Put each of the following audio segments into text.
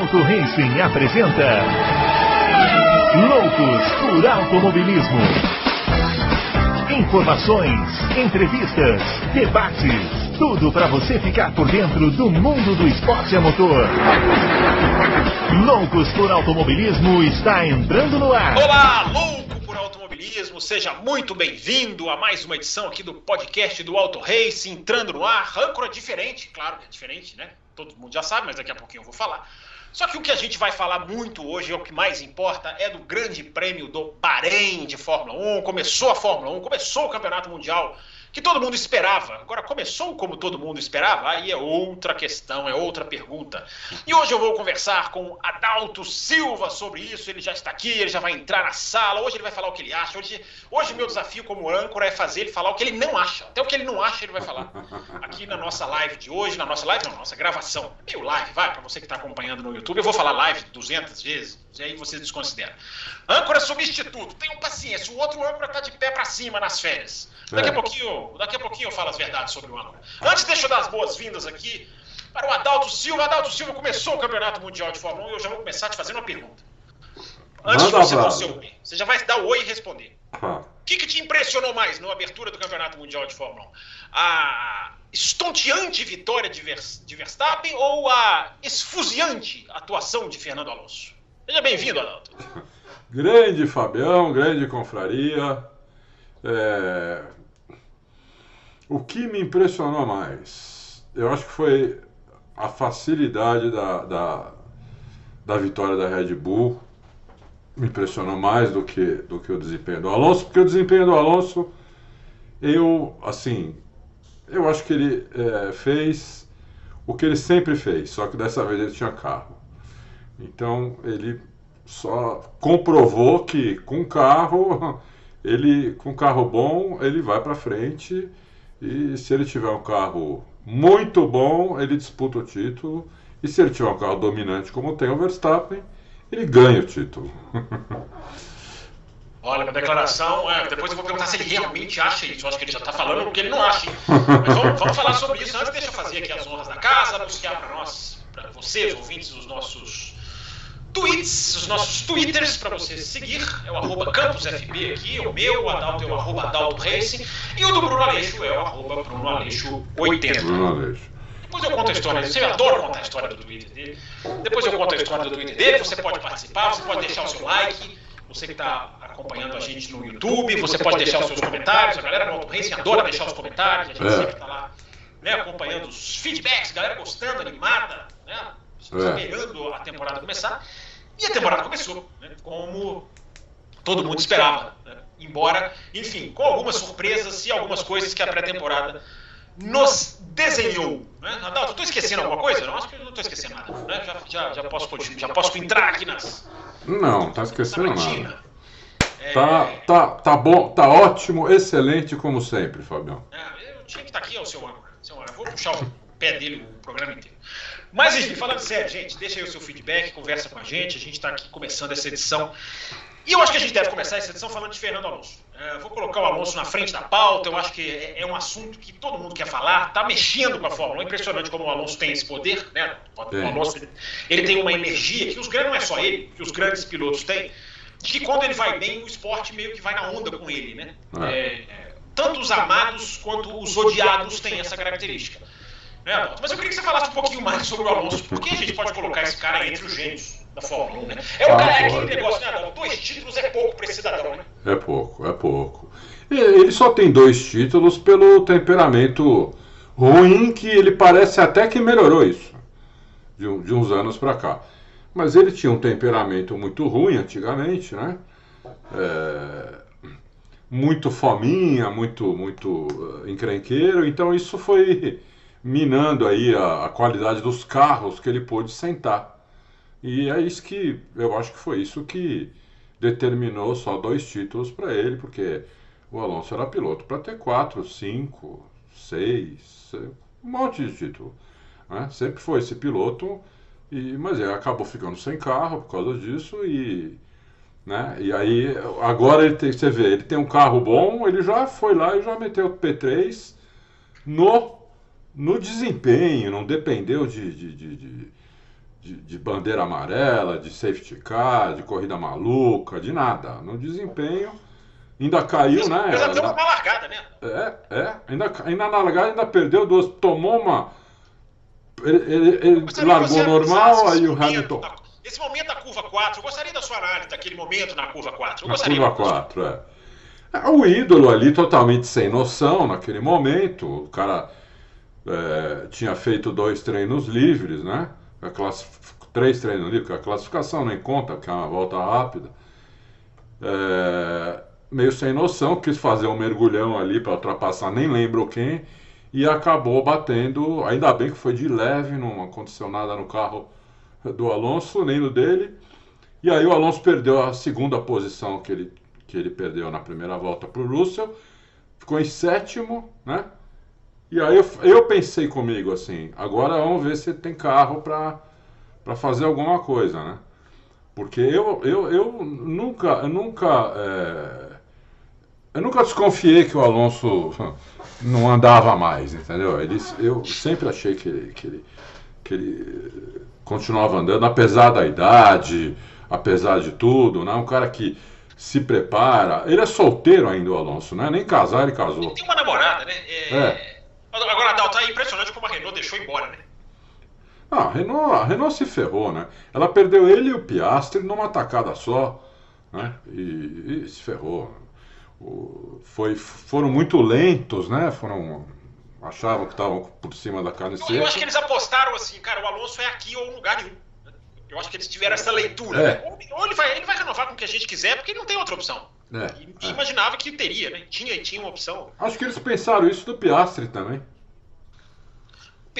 Adalto Racing apresenta Loucos por Automobilismo. Informações, entrevistas, debates, tudo para você ficar por dentro do mundo do esporte a motor. Loucos por Automobilismo está entrando no ar. Olá, louco por automobilismo, seja muito bem-vindo a mais uma edição aqui do podcast do Auto Race, entrando no ar, âncora diferente, claro é diferente, né? Todo mundo já sabe, mas daqui a pouquinho eu vou falar. Só que o que a gente vai falar muito hoje, é o que mais importa, é do Grande Prêmio do Bahrein de Fórmula 1. Começou a Fórmula 1, começou o Campeonato Mundial que todo mundo esperava. Agora, começou como todo mundo esperava? Aí é outra questão, é outra pergunta. E hoje eu vou conversar com Adalto Silva sobre isso. Ele já está aqui, ele já vai entrar na sala. Hoje ele vai falar o que ele acha. Hoje, hoje meu desafio como âncora é fazer ele falar o que ele não acha. Até o que ele não acha, ele vai falar. Aqui na nossa live de hoje, na nossa live, não, nossa gravação. Meio live, vai, para você que está acompanhando no YouTube. Eu vou falar live 200 vezes, e aí você desconsidera. Âncora substituto, tenham paciência. O outro âncora está de pé para cima nas férias. Daqui a, é. Pouquinho, daqui a pouquinho eu falo as verdades sobre o âncora. Antes, deixa eu dar as boas-vindas aqui para o Adalto Silva. Adalto Silva começou o Campeonato Mundial de Fórmula 1 e eu já vou começar te fazendo uma pergunta. Antes Manda de você dar o seu oi, você já vai dar o oi e responder. O que, que te impressionou mais na abertura do Campeonato Mundial de Fórmula 1? A estonteante vitória de, de Verstappen ou a esfuziante atuação de Fernando Alonso? Seja bem-vindo, Adalto. Grande Fabião, grande confraria. É, o que me impressionou mais? Eu acho que foi a facilidade da, da, da vitória da Red Bull. Me impressionou mais do que, do que o desempenho do Alonso, porque o desempenho do Alonso, eu, assim, eu acho que ele é, fez o que ele sempre fez, só que dessa vez ele tinha carro. Então ele só comprovou que com carro, ele com carro bom, ele vai para frente e se ele tiver um carro muito bom, ele disputa o título. E se ele tiver um carro dominante como tem o Verstappen, ele ganha o título. Olha, minha declaração, é, depois eu vou perguntar se ele realmente acha isso. Eu acho que ele já está falando o que ele não acha. Mas vamos, vamos, falar sobre isso. Antes, deixa eu fazer aqui as honras da casa, anunciar para nós, para vocês, ouvintes, os nossos tweets, os nossos twitters para você seguir. É o arroba campusfb aqui, o meu, o Adalto é o arroba Adalto Racing, e o do Bruno Aleixo é o arroba Bruno Aleixo 80. Bruno Aleixo. Depois eu conto a história dele. Você adora contar a história do Twitter dele. Depois eu conto a história do Twitter dele. Você pode participar, você pode deixar o seu like. Você que está acompanhando a gente no YouTube, você pode deixar os seus comentários. A galera do Auto Racing adora deixar os comentários. A gente é. sempre está lá né, acompanhando os feedbacks, galera gostando, animada, né, esperando a temporada começar. E a temporada começou, né, como todo mundo esperava. Né? Embora, enfim, com algumas surpresas e algumas coisas que a pré-temporada nos desenhou. Né? Adalto, estou esquecendo alguma coisa? Não, acho que não estou esquecendo nada. Né? Já, já, já, posso, já posso entrar aqui nas. Não, está esquecendo nada. É... Tá, tá, tá bom, tá ótimo, excelente como sempre, Fabião. É, eu tinha que estar tá aqui, ó, seu âncora. Eu vou puxar o pé dele o programa inteiro. Mas enfim, falando sério, gente, deixa aí o seu feedback, conversa com a gente. A gente está aqui começando essa edição. E eu acho que a gente deve começar essa edição falando de Fernando Alonso. É, vou colocar o Alonso na frente da pauta. Eu acho que é, é um assunto que todo mundo quer falar. Está mexendo com a Fórmula 1. É impressionante como o Alonso tem esse poder. Né? O Alonso ele tem uma energia que os grandes não é só ele, que os grandes pilotos têm. De que quando ele vai bem, o esporte meio que vai na onda com ele, né? É, é tanto os amados quanto os odiados têm essa característica. Né, Mas eu queria que você falasse um pouquinho mais sobre o Alonso. Por que a gente pode colocar esse cara entre os gênios da Fórmula 1, né? É o ah, cara, é aquele negócio, né? Dois títulos é pouco para esse cidadão, né? É pouco, é pouco. Ele só tem dois títulos pelo temperamento ruim que ele parece até que melhorou isso de, de uns anos para cá. Mas ele tinha um temperamento muito ruim antigamente, né? É, muito fominha, muito, muito uh, encrenqueiro. Então isso foi minando aí a, a, qualidade dos carros que ele pôde sentar. E é isso que eu acho que foi isso que determinou só dois títulos para ele, porque o Alonso era piloto para ter quatro, cinco, seis, um monte de título. Né? Sempre foi esse piloto, e, mas ele acabou ficando sem carro por causa disso e né? E aí, agora ele tem, você vê, ele tem um carro bom, ele já foi lá e já meteu o P3 no no desempenho, não dependeu de, de, de, de, de, de, bandeira amarela, de safety car, de corrida maluca, de nada. No desempenho, ainda caiu, né? Mas até uma largada, né? É, é. Ainda, ainda na largada ainda perdeu duas, tomou uma. Ele, ele, ele largou normal, aí o Hamilton. esse momento da curva 4, eu gostaria da sua análise daquele momento na curva 4. Eu na curva 4, é. é. O ídolo ali totalmente sem noção naquele momento. O cara é, tinha feito dois treinos livres, né? Três treinos livres, a classificação nem conta, que é uma volta rápida. É, meio sem noção, quis fazer um mergulhão ali para ultrapassar, nem lembro quem, e acabou batendo. Ainda bem que foi de leve, não aconteceu nada no carro do Alonso, nem no dele. E aí o Alonso perdeu a segunda posição que ele, que ele perdeu na primeira volta para o Russell, ficou em sétimo, né? E aí eu, eu pensei comigo assim, agora vamos ver se tem carro para fazer alguma coisa, né? Porque eu, eu, eu nunca, eu nunca, é, eu nunca desconfiei que o Alonso não andava mais, entendeu? Ele, eu sempre achei que ele, que ele, que ele continuava andando, apesar da idade, apesar de tudo, né? Um cara que se prepara. Ele é solteiro ainda, o Alonso, né? Nem casar ele casou. Ele tem uma namorada, né? é. é. Agora, Adalto, é impressionante como a Renault deixou embora, né? Ah, a Renault, a Renault se ferrou, né? Ela perdeu ele e o Piastri numa tacada só, né? E, e se ferrou. O, foi, foram muito lentos, né? Foram achavam que estavam por cima da carne seca. Eu acho que eles apostaram assim, cara, o Alonso é aqui ou lugar nenhum. Eu acho que eles tiveram essa leitura. É. Né? Ou ele vai, ele vai renovar com o que a gente quiser, porque ele não tem outra opção. É, e, é. imaginava que teria, né? Tinha, tinha uma opção. Acho que eles pensaram isso do Piastri também.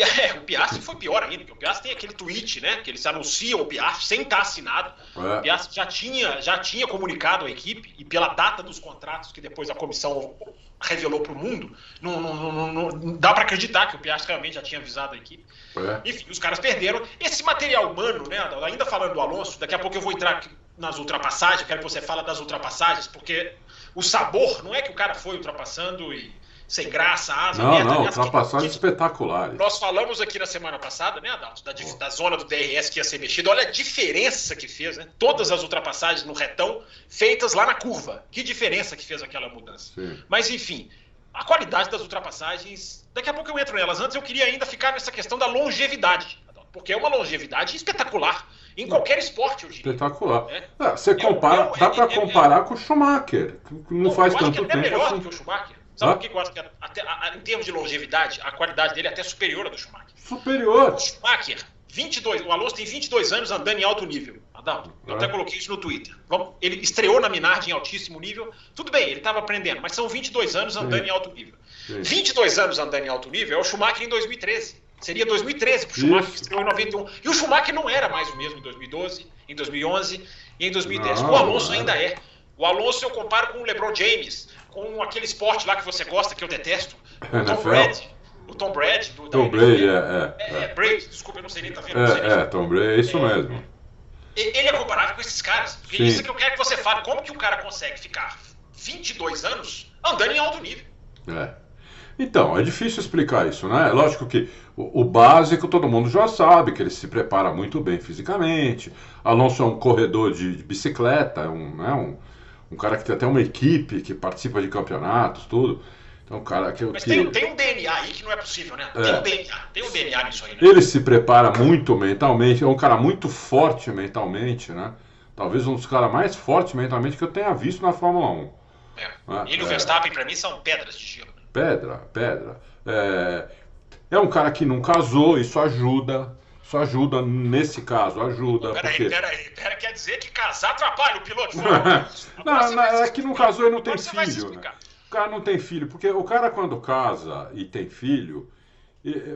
É, o Piastri foi pior ainda, porque o Piastri tem aquele tweet, né? Que eles anunciam o Piastri sem estar assinado. É. O Piastri já tinha, já tinha comunicado à equipe, e pela data dos contratos que depois a comissão revelou para o mundo, não, não, não, não, dá para acreditar que o Piastri realmente já tinha avisado a equipe. É. Enfim, os caras perderam. Esse material humano, né? Ainda falando do Alonso, daqui a pouco eu vou entrar nas ultrapassagens, quero que você fale das ultrapassagens, porque o sabor não é que o cara foi ultrapassando e sem graça, asa, não, merda, não, ultrapassagens espetaculares. Nós falamos aqui na semana passada, né, Adalto, da, da, zona do DRS que ia ser mexida. Olha a diferença que fez, né? Todas as ultrapassagens no retão feitas lá na curva. Que diferença que fez aquela mudança. Sim. Mas, enfim, a qualidade das ultrapassagens, daqui a pouco eu entro nelas. Antes eu queria ainda ficar nessa questão da longevidade, porque é uma longevidade espetacular. Em qualquer esporte, eu diria. Espetacular. É. Ah, você compara, é, dá para é, é, comparar com o Schumacher, que não, faz tanto tempo. É melhor assim. do que o Schumacher. Sabe o que eu acho que até, a, em termos de longevidade, a qualidade dele é até superior à do Schumacher. Superior. O Schumacher, 22, o Alonso tem 22 anos andando em alto nível. Adalto, eu é. até coloquei isso no Twitter. Ele estreou na Minardi em altíssimo nível. Tudo bem, ele estava aprendendo, mas são 22 anos andando Sim. em alto nível. Sim. 22 anos andando em alto nível é o Schumacher em 2013. Seria 2013 para o Schumacher, que estreou em 91. E o Schumacher não era mais o mesmo em 2012, em 2011 e em 2010. Não, o Alonso ainda é. O Alonso eu comparo com o LeBron James, com aquele esporte lá que você gosta, que eu detesto, o Tom Brady. O Tom Brady. Do, Tom Brady, é, é, é, é. Brady, desculpa, eu não sei nem, tá vendo? É, é, Tom Brady, é isso é. mesmo. Ele é comparável com esses caras. Porque Sim. isso que eu quero que você fale. Como que o cara consegue ficar 22 anos andando em alto nível? É. Então, é difícil explicar isso, né? Lógico que o, o, básico todo mundo já sabe, que ele se prepara muito bem fisicamente. Alonso é um corredor de, de bicicleta, é um, né, um, um cara que tem até uma equipe que participa de campeonatos, tudo. Então, cara que, Mas que... Tem, tem, um DNA aí que não é possível, né? Tem, é. um, DNA, tem um DNA nisso aí, né? Ele se prepara muito mentalmente, é um cara muito forte mentalmente, né? Talvez um dos caras mais fortes mentalmente que eu tenha visto na Fórmula 1. É. Né? Ele e o Verstappen, para mim, são pedras de gelo. Pedra, pedra. É, é um cara que não casou, isso ajuda. Isso ajuda, nesse caso, ajuda. Peraí, porque... peraí, peraí, quer dizer que casar atrapalha o piloto? não, não é que não casou e não tem filho. Né? O cara não tem filho, porque o cara quando casa e tem filho,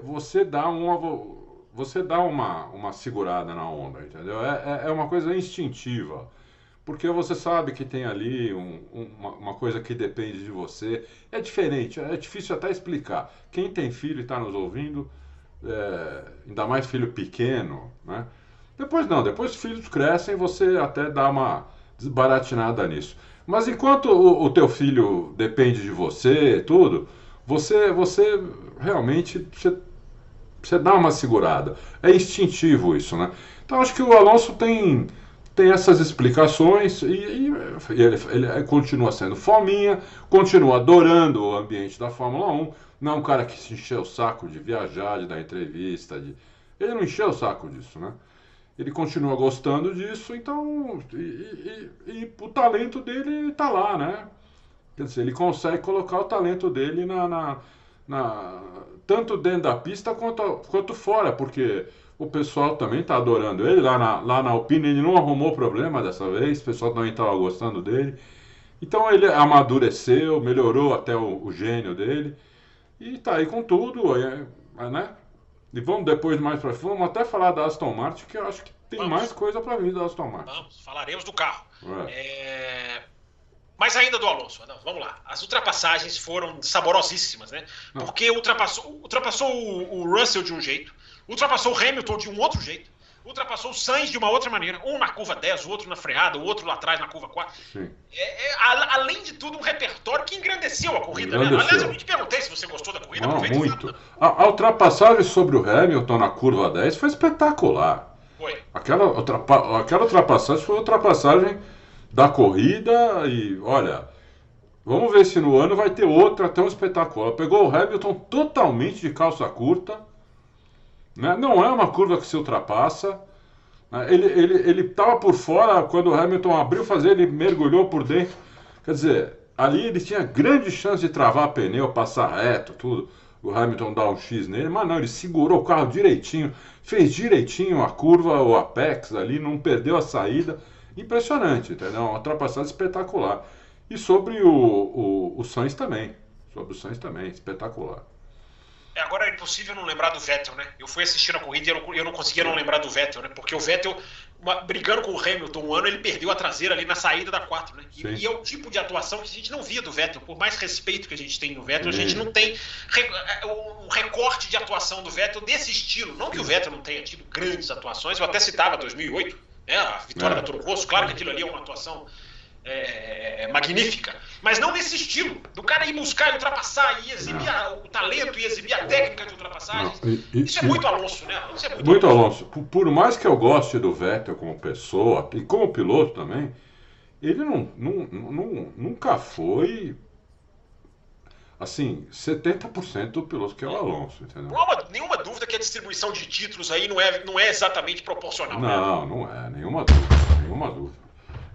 você dá uma, você dá uma, uma segurada na onda, entendeu? É, é, é uma coisa instintiva. Porque você sabe que tem ali um, uma, uma, coisa que depende de você. É diferente, é difícil até explicar. Quem tem filho e está nos ouvindo, é, ainda mais filho pequeno, né? Depois não, depois os filhos crescem, você até dá uma desbaratinada nisso. Mas enquanto o, o teu filho depende de você, tudo, você, você realmente você você dá uma segurada. É instintivo isso, né? Então acho que o Alonso tem, tem essas explicações e, e ele, ele, continua sendo fominha, continua adorando o ambiente da Fórmula 1. Não é um cara que se encheu o saco de viajar, de dar entrevista. De... Ele não encheu o saco disso, né? Ele continua gostando disso, então. E, e, e o talento dele está lá, né? Quer dizer, ele consegue colocar o talento dele na, na, na tanto dentro da pista quanto, quanto fora, porque o pessoal também está adorando ele. Lá na, lá na Alpine ele não arrumou problema dessa vez, o pessoal também estava gostando dele. Então ele amadureceu, melhorou até o, o gênio dele e está aí com tudo, é, é, né? E vamos depois mais para frente, vamos até falar da Aston Martin, que eu acho que tem vamos. mais coisa para vir da Aston Martin. Vamos, falaremos do carro. É. É... Mas ainda do Alonso, não, vamos lá. As ultrapassagens foram saborosíssimas, né? Não. Porque ultrapassou, ultrapassou o, o, Russell de um jeito, ultrapassou o Hamilton de um outro jeito, ultrapassou o Sainz de uma outra maneira, um na curva 10, o outro na freada, o outro lá atrás na curva 4. É, é, a, além de tudo, um repertório que engrandeceu a corrida. Engrandeceu. Né? Aliás, eu te perguntei se você gostou da corrida. Não, muito. A, a, ultrapassagem sobre o Hamilton na curva 10 foi espetacular. Foi. Aquela, ultrapa, aquela ultrapassagem foi ultrapassagem da corrida e olha, vamos ver se no ano vai ter outra tão espetacular. Pegou o Hamilton totalmente de calça curta, né? não é uma curva que se ultrapassa. Né? Ele estava por fora quando o Hamilton abriu fazer, ele mergulhou por dentro. Quer dizer, ali ele tinha grande chance de travar pneu, passar reto, tudo. O Hamilton dá um X nele, mas não, ele segurou o carro direitinho, fez direitinho a curva, o apex ali, não perdeu a saída impressionante, entendeu? Uma ultrapassagem espetacular. E sobre o, o, o Sainz também. Sobre o Sainz também, espetacular. É, agora é impossível não lembrar do Vettel, né? Eu fui assistir a corrida e eu não, eu não conseguia não lembrar do Vettel, né? Porque o Vettel, uma, brigando com o Hamilton um ano, ele perdeu a traseira ali na saída da 4, né? E, e, é o tipo de atuação que a gente não via do Vettel. Por mais respeito que a gente tem no Vettel, Sim. a gente não tem é, um recorte de atuação do Vettel desse estilo. Não que o Vettel não tenha tido grandes atuações, eu até citava 2008, né? A vitória é. da Toro Rosso, claro que aquilo ali é uma atuação é, magnífica, mas não nesse estilo, do cara ir buscar e ultrapassar e exibir a, o talento e exibir a técnica de ultrapassagem. Isso é muito Alonso, né? Isso é muito, muito Alonso. Por, por, mais que eu goste do Vettel como pessoa e como piloto também, ele não, não, não nunca foi assim, 70% do piloto que é o Alonso, entendeu? Não há nenhuma dúvida que a distribuição de títulos aí não é, não é exatamente proporcional. Não, né? não é, nenhuma dúvida, nenhuma dúvida.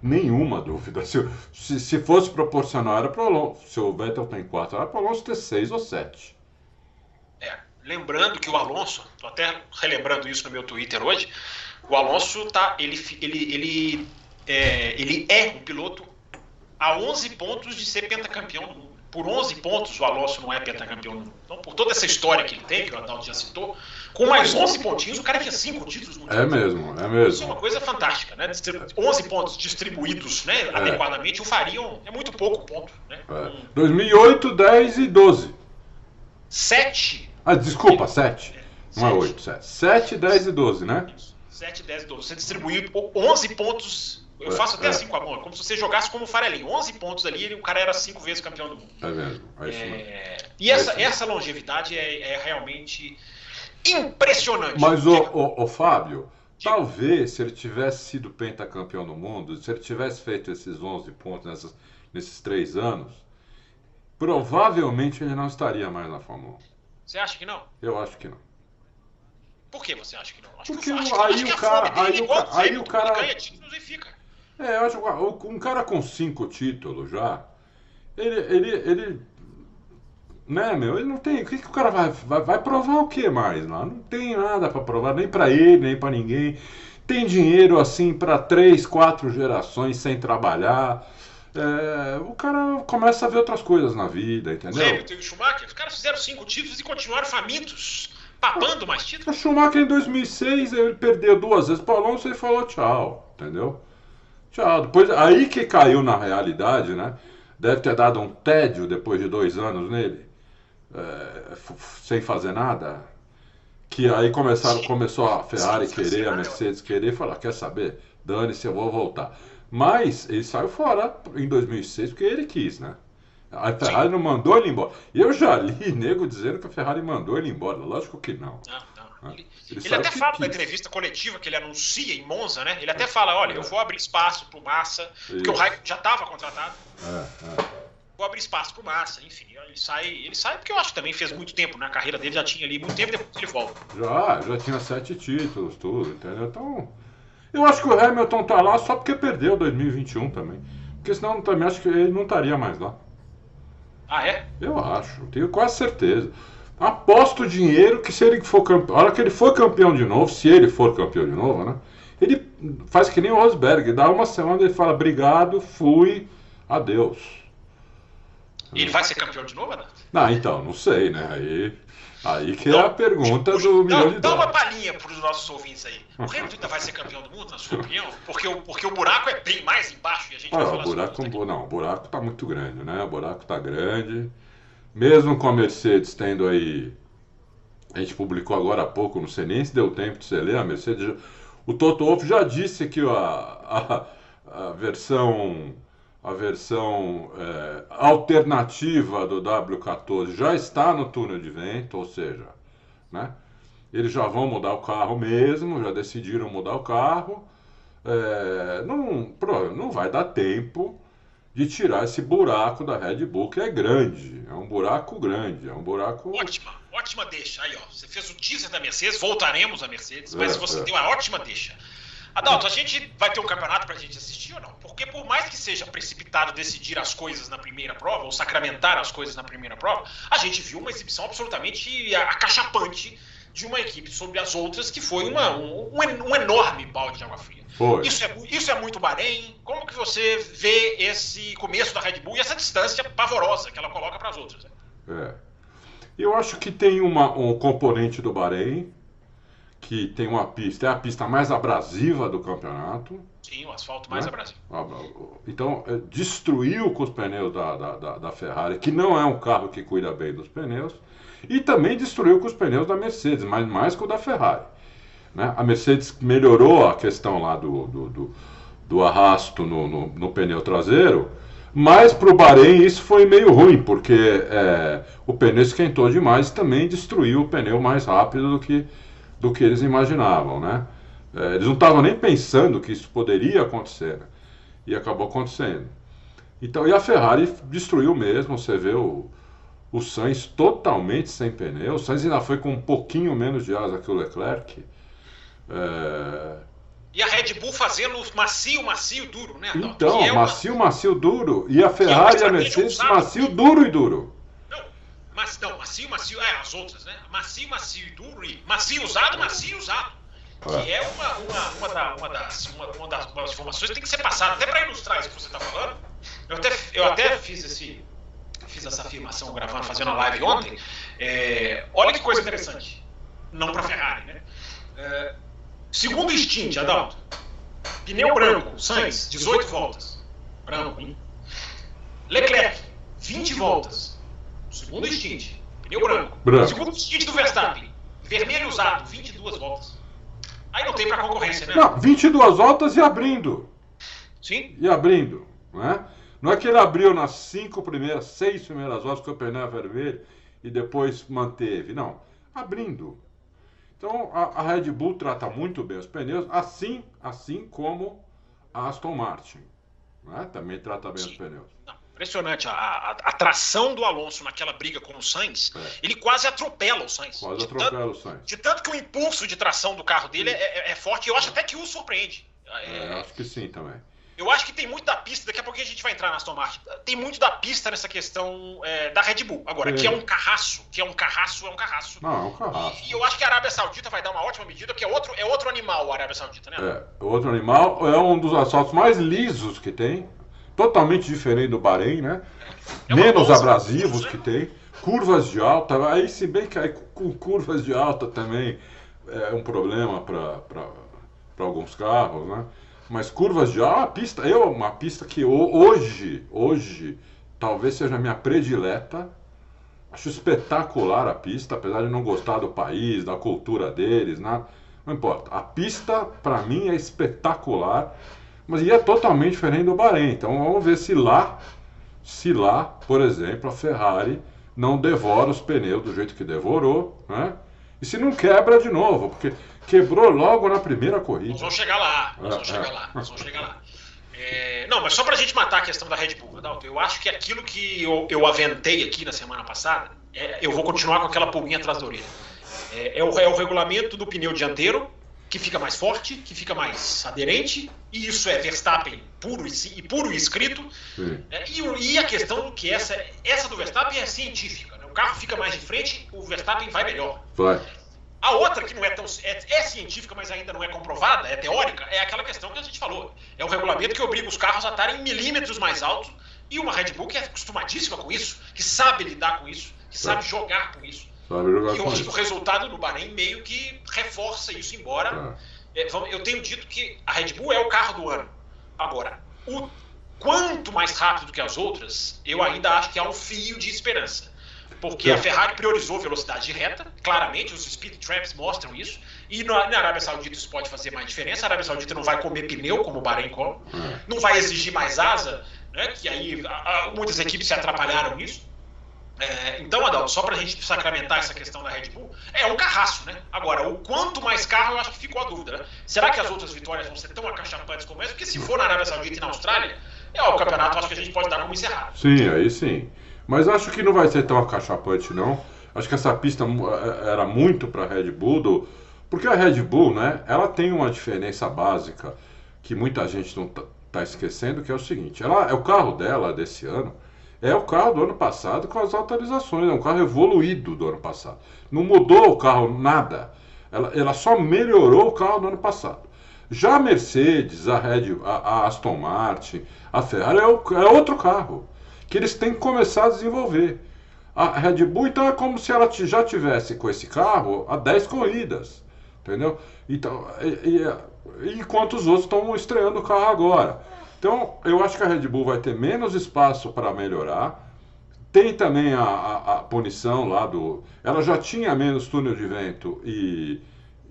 Nenhuma dúvida. Se, se, se fosse proporcional, era para o Alonso. Se o Vettel tem 4, era para o Alonso ter 6 ou 7. É, lembrando que o Alonso, estou até relembrando isso no meu Twitter hoje, o Alonso tá, ele, ele, ele, é, ele é um piloto a 11 pontos de ser pentacampeão do mundo por 11 pontos o Alonso não é pentacampeão. Então, por toda essa história que ele tem, que o Adalto já citou, com mais 11 pontinhos, o cara tinha 5 títulos mundiais. É mesmo, é mesmo. Isso é uma coisa fantástica, né? 11 pontos distribuídos né, é. adequadamente o fariam, é muito pouco ponto. Né? É. 2008, 10 e 12. 7. Ah, desculpa, 7. É, não é 8, 7. 7, 10 e 12, né? Isso. 7, 10 e 12. Você distribuiu 11 pontos eu faço até é. assim com a mão, é como se você jogasse como o Farelinho. 11 pontos ali e o cara era cinco vezes campeão do mundo. É mesmo. É isso mesmo. É... E essa, é essa longevidade é, é, realmente impressionante. Mas, o, o, o Fábio, Diga. talvez se ele tivesse sido pentacampeão do mundo, se ele tivesse feito esses 11 pontos nessas, nesses três anos, provavelmente ele não estaria mais na Fórmula 1. Você acha que não? Eu acho que não. Por que você acha que não? Acho Porque que, acho, aí, acho o cara, aí, o, aí o cara. Ganha títulos e fica. É, eu acho um cara com cinco títulos já, ele, ele, ele né, meu, ele não tem. O que, que o cara vai, vai, vai provar o que mais lá? Não tem nada para provar, nem para ele, nem para ninguém. Tem dinheiro assim para três, quatro gerações sem trabalhar. É, o cara começa a ver outras coisas na vida, entendeu? O Hamilton e o Schumacher, os caras fizeram cinco títulos e continuaram famintos, papando mais títulos. O Schumacher em 2006 ele perdeu duas vezes para Alonso e falou tchau, entendeu? Tchau. Depois, aí que caiu na realidade, né? Deve ter dado um tédio depois de dois anos nele, é, sem fazer nada. Que aí começaram, começou a Ferrari querer, a Mercedes querer, falar, quer saber? Dane-se, eu vou voltar. Mas ele saiu fora em 2006 porque ele quis, né? A Ferrari não mandou ele embora. Eu já li nego dizendo que a Ferrari mandou ele embora. Lógico que não. Não, não. Né? Ele, ele, ele até fala na entrevista coletiva que ele anuncia em Monza, né? Ele até fala, olha, eu vou abrir espaço pro Massa, Isso. porque o Raikkonen já estava contratado. É, é vou abrir espaço pro Massa, enfim. Ele sai, ele sai porque eu acho que também fez muito tempo, né? A carreira dele já tinha ali muito tempo depois ele volta. Já, já tinha sete títulos, tudo, entendeu? Então, eu acho que o Hamilton tá lá só porque perdeu 2021 também. Porque senão também acho que ele não estaria mais lá. Ah, é? Eu acho, tenho quase certeza. Aposto dinheiro que se ele for campeão, a hora que ele for campeão de novo, se ele for campeão de novo, né? Ele faz que nem o Rosberg, dá uma semana e fala obrigado, fui, adeus. E ele vai ser campeão de novo, Ana? Não, então, não sei, né? Aí, aí que é a pergunta do milhão de dólares. Dá uma palhinha para os nossos ouvintes aí. O Hamilton ainda vai ser campeão do mundo, na sua opinião? Porque o, porque o buraco é bem mais embaixo e a gente vai falar o buraco, sobre Não, o buraco está muito grande, né? O buraco está grande. Mesmo com a Mercedes tendo aí... A gente publicou agora há pouco, não sei nem se deu tempo de você ler, a Mercedes... O Toto Wolff já disse que a, a, a versão a versão é, alternativa do W14 já está no túnel de vento, ou seja, né, eles já vão mudar o carro mesmo, já decidiram mudar o carro. É, não, não vai dar tempo de tirar esse buraco da Red Bull, que é grande. É um buraco grande, é um buraco. Ótima, ótima deixa. Aí, ó. Você fez o teaser da Mercedes, voltaremos à Mercedes, mas é, você é. deu uma ótima deixa. Adalto, a gente vai ter um campeonato pra gente assistir ou não? Porque por mais que seja precipitado decidir as coisas na primeira prova, ou sacramentar as coisas na primeira prova, a gente viu uma exibição absolutamente acachapante de uma equipe sobre as outras, que foi uma, um, um enorme balde de água fria. Foi. Isso, é, isso é muito Bahrein. Como que você vê esse começo da Red Bull e essa distância pavorosa que ela coloca para as outras? Né? É. Eu acho que tem uma, um componente do Bahrein, que tem uma pista, é a pista mais abrasiva do campeonato. Sim, o asfalto mais né? abrasivo. Então, é, destruiu com os pneus da, da, da, Ferrari, que não é um carro que cuida bem dos pneus, e também destruiu com os pneus da Mercedes, mas mais com o da Ferrari. Né? A Mercedes melhorou a questão lá do, do, do, do arrasto no, no, no, pneu traseiro, mas para o Bahrein isso foi meio ruim, porque é, o pneu esquentou demais e também destruiu o pneu mais rápido do que do que eles imaginavam, né? É, eles não estavam nem pensando que isso poderia acontecer, né? e acabou acontecendo. Então, e a Ferrari destruiu mesmo, você vê o, o Sainz totalmente sem pneu, o Sainz ainda foi com um pouquinho menos de asa que o Leclerc. É... E a Red Bull fazendo macio, macio, duro, né? Então, é macio, uma... macio, duro, e a é Ferrari e a Mercedes macio, duro e duro. Mas, não, macio, macio, é, as outras, né? Macio, macio e duro e macio usado, macio usado. Que é uma, uma, uma, da, uma, das, uma, uma das, uma das informações que tem que ser passada, até para ilustrar isso que você está falando. Eu até, eu até fiz, esse, fiz essa afirmação gravando, fazendo a live ontem. É, olha que coisa interessante. Não para Ferrari, né? É, segundo stint, Adalto. Pneu branco, Sainz, 18 voltas. Branco, hein? Leclerc, 20 voltas. Segundo stint, pneu branco. branco. Segundo stint do Verstappen, vermelho usado, 22 voltas. Aí não tem para concorrência, né? Não, 22 voltas e abrindo. Sim. E abrindo, né? Não é que ele abriu nas cinco primeiras, seis primeiras voltas com o pneu vermelho e depois manteve. Não, abrindo. Então a, a Red Bull trata muito bem os pneus, assim, assim como a Aston Martin. Né? Também trata bem Sim. os pneus. Não. Impressionante. A, a, a, tração do Alonso naquela briga com o Sainz, é. ele quase atropela o Sainz. Quase atropela tanto, o Sainz. De tanto que o impulso de tração do carro dele é, é, é forte. E eu acho até que o surpreende. É, acho que sim também. Eu acho que tem muito da pista, daqui a pouco a gente vai entrar na Aston Martin. Tem muito da pista nessa questão é, da Red Bull. Agora, que é um carraço, que é um carraço, é um carraço. Não, é um carraço. E, e, eu acho que a Arábia Saudita vai dar uma ótima medida, que é outro, é outro animal a Arábia Saudita, né? É, outro animal, é um dos assaltos mais lisos que tem totalmente diferente do Bahrein, né? É Menos abrasivos que tem, curvas de alta, aí se bem que aí, com curvas de alta também é um problema para alguns carros, né? Mas curvas de alta, a pista, eu uma pista que hoje, hoje, talvez seja a minha predileta. Acho espetacular a pista, apesar de não gostar do país, da cultura deles, nada. Não importa. A pista, para mim, é espetacular. Mas e é totalmente diferente do Bahrein. Então vamos ver se lá, se lá, por exemplo, a Ferrari não devora os pneus do jeito que devorou, né? E se não quebra de novo, porque quebrou logo na primeira corrida. Nós vamos chegar lá, nós vamos é, chegar é. lá, nós vamos chegar lá. É, não, mas só para a gente matar a questão da Red Bull, Adalto, eu acho que aquilo que eu, eu aventei aqui na semana passada, é, eu vou continuar com aquela pulguinha atrás da orelha. É, é, o, é o regulamento do pneu dianteiro, que fica mais forte, que fica mais aderente, e isso é Verstappen puro e, e puro e escrito. É, e, e, a questão do que essa, essa do Verstappen é científica. Né? O carro fica mais de frente, o Verstappen vai melhor. Vai. A outra que não é tão é, é, científica, mas ainda não é comprovada, é teórica, é aquela questão que a gente falou. É o regulamento que obriga os carros a estarem milímetros mais altos e uma Red Bull que é acostumadíssima com isso, que sabe lidar com isso, que sabe jogar com isso. Sabe jogar e hoje o resultado no Bahrein meio que reforça isso, embora é. eu tenho dito que a Red Bull é o carro do ano. Agora, o quanto mais rápido que as outras, eu ainda acho que há um fio de esperança. Porque a Ferrari priorizou velocidade reta, claramente, os speed traps mostram isso. E na, na, Arábia Saudita isso pode fazer mais diferença. A Arábia Saudita não vai comer pneu, como o Bahrein come, é. não vai exigir mais asa, né, que aí a, a, muitas equipes se atrapalharam nisso. É, então, Adalto, só para a gente sacramentar essa questão da Red Bull, é um carrasco, né? Agora, o quanto mais carro, eu acho que ficou a dúvida, né? Será que as outras vitórias vão ser tão acachapantes como essa? Porque se for na Arábia Saudita e na Austrália, é o campeonato, acho que a gente pode dar como encerrado. Sim, aí sim. Mas acho que não vai ser tão acachapante, não. Acho que essa pista é, era muito para a Red Bull, do... porque a Red Bull, né, ela tem uma diferença básica que muita gente não está tá esquecendo, que é o seguinte: ela, é o carro dela desse ano é o carro do ano passado com as atualizações, é um carro evoluído do ano passado. Não mudou o carro nada, ela, ela só melhorou o carro do ano passado. Já a Mercedes, a, Red, a, a Aston Martin, a Ferrari é, o, é outro carro que eles têm que começar a desenvolver. A Red Bull, então, é como se ela já tivesse com esse carro há 10 corridas, entendeu? Então, e, e, enquanto os outros estão estreando o carro agora. Então, eu acho que a Red Bull vai ter menos espaço para melhorar. Tem também a, a, a, punição lá do. Ela já tinha menos túnel de vento e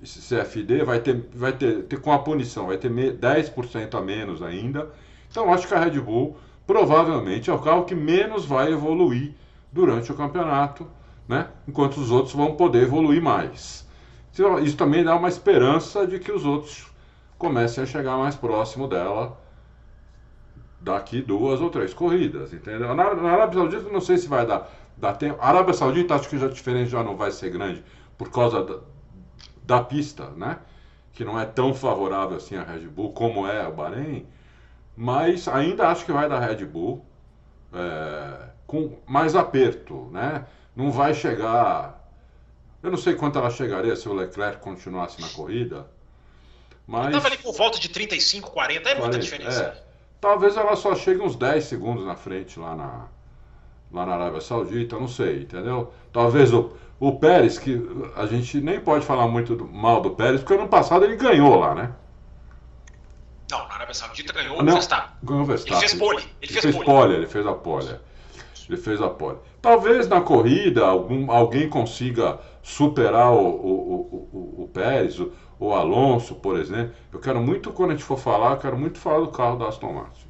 CFD, vai ter, vai ter, ter com a punição, vai ter 10% a menos ainda. Então, acho que a Red Bull provavelmente é o carro que menos vai evoluir durante o campeonato, né? enquanto os outros vão poder evoluir mais. Então, isso também dá uma esperança de que os outros comecem a chegar mais próximo dela daqui duas ou três corridas, entendeu? Na, na Arábia Saudita não sei se vai dar, dar tempo. A Arábia Saudita acho que já a diferença já não vai ser grande por causa da, da pista, né? Que não é tão favorável assim a Red Bull como é o Bahrein. Mas ainda acho que vai dar Red Bull é, com mais aperto, né? Não vai chegar. Eu não sei quanto ela chegaria se o Leclerc continuasse na corrida. Mas... Estava ali por volta de 35, 40, é 40, muita diferença. É. Talvez ela só chegue uns 10 segundos na frente lá na, lá na Arábia Saudita, não sei, entendeu? Talvez o, o Pérez, que a gente nem pode falar muito do, mal do Pérez, porque ano passado ele ganhou lá, né? Não, na Arábia Saudita ganhou não, o Verstappen. Ganhou o Verstappen. Ele fez pole. Ele, ele fez, fez pole. pole. Ele fez a pole. Ele fez a pole. Talvez na corrida algum, alguém consiga superar o, o, o, o, o Pérez, o, o Alonso, por exemplo. Eu quero muito, quando a gente for falar, eu quero muito falar do carro da Aston Martin.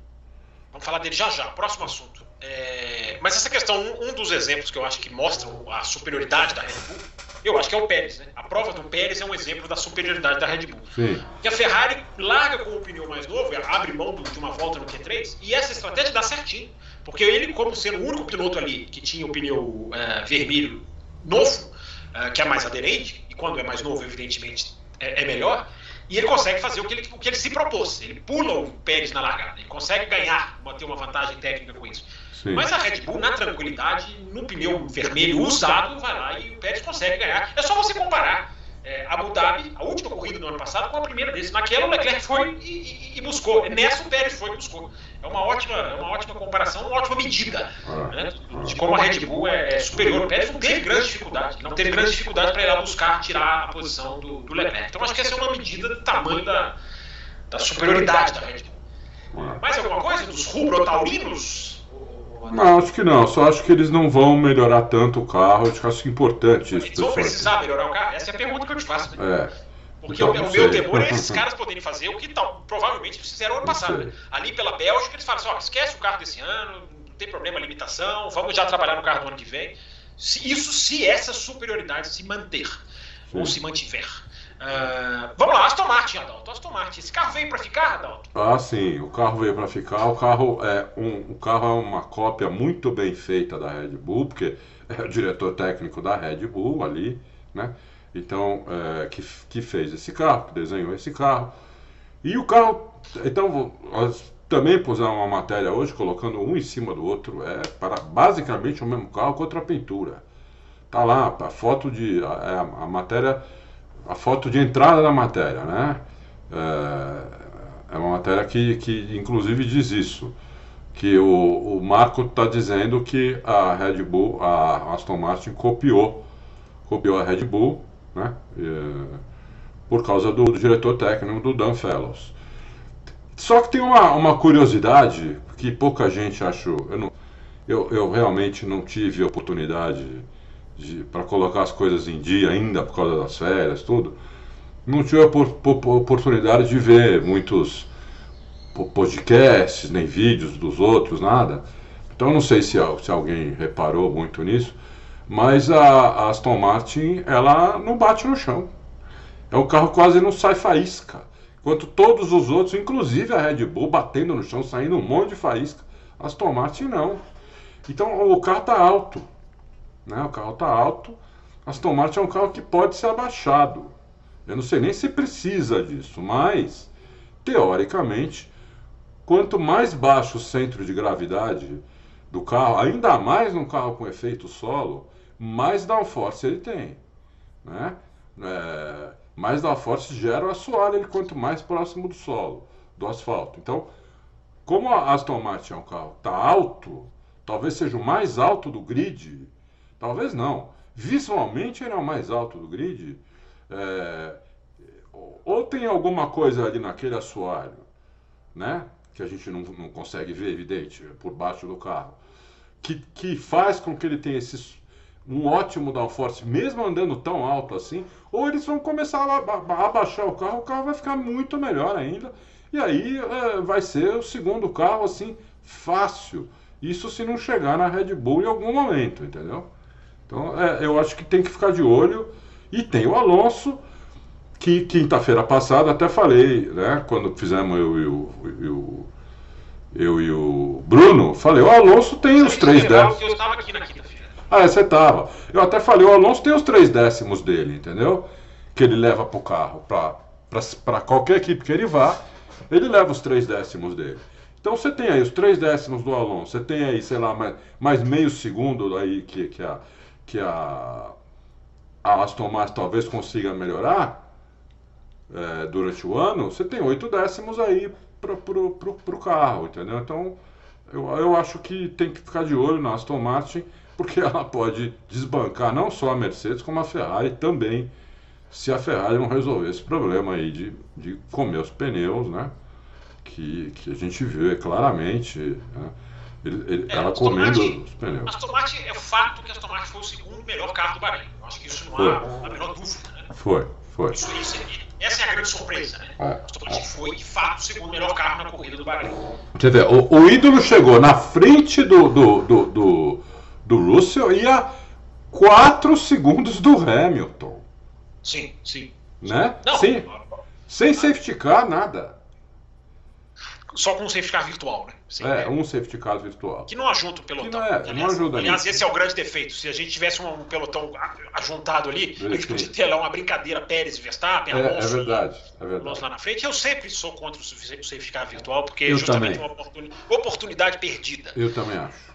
Vamos falar dele já já. Próximo assunto. É... Mas essa questão, um, um dos exemplos que eu acho que mostram a superioridade da Red Bull eu acho que é o Pérez, né? A prova do Pérez é um exemplo da superioridade da Red Bull. Sim. Que a Ferrari larga com o pneu mais novo, abre mão de uma volta no Q3, e essa estratégia dá certinho. Porque ele, como sendo o único piloto ali que tinha o pneu é, vermelho novo, é, que é mais aderente, e quando é mais novo, evidentemente, é, é melhor, e ele consegue fazer o que ele, o que ele se propôs. Ele pula o Pérez na largada, ele consegue ganhar, manter uma vantagem técnica com isso. Sim. Mas a Red Bull, na tranquilidade, no pneu vermelho usado, vai lá e o Pérez consegue ganhar. É só você comparar é, Abu Dhabi, a última corrida do ano passado, com a primeira desse. Naquela, o Leclerc foi e, e, e buscou. Nessa, o Pérez foi e buscou. É uma ótima, é uma ótima comparação, uma ótima medida né, de como a Red Bull é, é superior. O Pérez não teve grande dificuldade. Não teve grande dificuldade para ir lá buscar tirar a posição do, do Leclerc. Então, acho que essa é uma medida do tamanho da, da superioridade da Red Bull. Mais alguma coisa dos rubro-taurinos? Não, acho que não. Só acho que eles não vão melhorar tanto o carro. Acho que acho importante isso. Eles vão precisar melhorar o carro? Essa é a pergunta que eu te faço. Né? É. Porque então, o, meu temor é esses caras poderem fazer o que tal, provavelmente eles fizeram ano passado. Né? Ali pela Bélgica, eles falam assim: ó, esquece o carro desse ano, não tem problema, limitação, vamos já trabalhar no carro do ano que vem. Se, isso se essa superioridade se manter. ou se mantiver. Uh, vamos lá, Aston Martin, Adalto. Aston Martin. Esse carro veio para ficar, Adalto? Ah, sim. O carro veio para ficar. O carro é um, o carro é uma cópia muito bem feita da Red Bull, porque é o diretor técnico da Red Bull ali, né? Então, é, que, que fez esse carro, que desenhou esse carro. E o carro, então, também pusemos uma matéria hoje, colocando um em cima do outro, é para basicamente o mesmo carro com outra pintura. Tá lá, a foto de. A, é a matéria. A foto de entrada da matéria, né? É, é uma matéria que, que inclusive diz isso. Que o, o Marco está dizendo que a Red Bull, a Aston Martin copiou, copiou a Red Bull, né? Por causa do, do, diretor técnico, do Dan Fellows. Só que tem uma, uma curiosidade que pouca gente achou. Eu, não, eu, eu realmente não tive oportunidade para colocar as coisas em dia ainda por causa das férias, tudo, não tive a oportunidade de ver muitos podcasts, nem vídeos dos outros, nada. Então não sei se, se alguém reparou muito nisso, mas a, Aston Martin, ela não bate no chão. É um carro quase não sai faísca. Enquanto todos os outros, inclusive a Red Bull, batendo no chão, saindo um monte de faísca. Aston Martin não. Então o carro está alto. Né? O carro está alto. Aston Martin é um carro que pode ser abaixado. Eu não sei nem se precisa disso, mas teoricamente, quanto mais baixo o centro de gravidade do carro, ainda mais num carro com efeito solo, mais downforce ele tem. Né? É, mais downforce gera o assoalho ele quanto mais próximo do solo, do asfalto. Então, como a Aston Martin é um carro está alto, talvez seja o mais alto do grid, Talvez não. Visualmente ele é o mais alto do grid. É, ou tem alguma coisa ali naquele assoalho, né? Que a gente não, não consegue ver, evidente, por baixo do carro. Que, que faz com que ele tenha esses, um ótimo downforce, mesmo andando tão alto assim, ou eles vão começar a, a, abaixar o carro, o carro vai ficar muito melhor ainda, e aí é, vai ser o segundo carro assim, fácil. Isso se não chegar na Red Bull em algum momento, entendeu? Então, é, eu acho que tem que ficar de olho. E tem o Alonso, que quinta-feira passada até falei, né? Quando fizemos eu e o, eu, eu e o Bruno, falei, o Alonso tem os três décimos. Eu estava aqui na quinta-feira. Ah, é, você estava. Eu até falei, o Alonso tem os três décimos dele, entendeu? Que ele leva para o carro, para qualquer equipe que ele vá, ele leva os três décimos dele. Então você tem aí os três décimos do Alonso, você tem aí, sei lá, mais, mais meio segundo aí que, que a que a, a Aston Martin talvez consiga melhorar é, durante o ano, você tem oito décimos aí para o carro, entendeu? Então, eu, eu acho que tem que ficar de olho na Aston Martin, porque ela pode desbancar não só a Mercedes, como a Ferrari também, se a Ferrari não resolver esse problema aí de, de comer os pneus, né? Que, que a gente vê claramente. Né? Ele, ele, é, ela comendo os pneus. Aston Martin é o fato que a Aston Martin foi o segundo melhor carro do Bahrein. Eu acho que isso não foi. há a menor dúvida. Né? Foi, foi. Isso, isso, é, essa é a grande surpresa, né? É, a Aston Martin é. foi, de fato, o segundo melhor carro na corrida do Bahrein. Quer ver, o, o ídolo chegou na frente do, do, do, do, do Russell e a 4 segundos do Hamilton. Sim, sim. Né? Não, sim. Sem safety car, nada. Só com um safety car virtual, né? Sim, é, é, um safety car virtual. Que não ajuda o pelotão. Que não, é, aliás, não ajuda aliás esse é o grande defeito. Se a gente tivesse um pelotão ajuntado ali, a gente podia ter lá uma brincadeira Pérez e Verstappen, é, Alonso, é verdade, é verdade. Alonso lá na frente. Eu sempre sou contra o safety car virtual, porque é justamente uma oportunidade, oportunidade perdida. Eu também acho.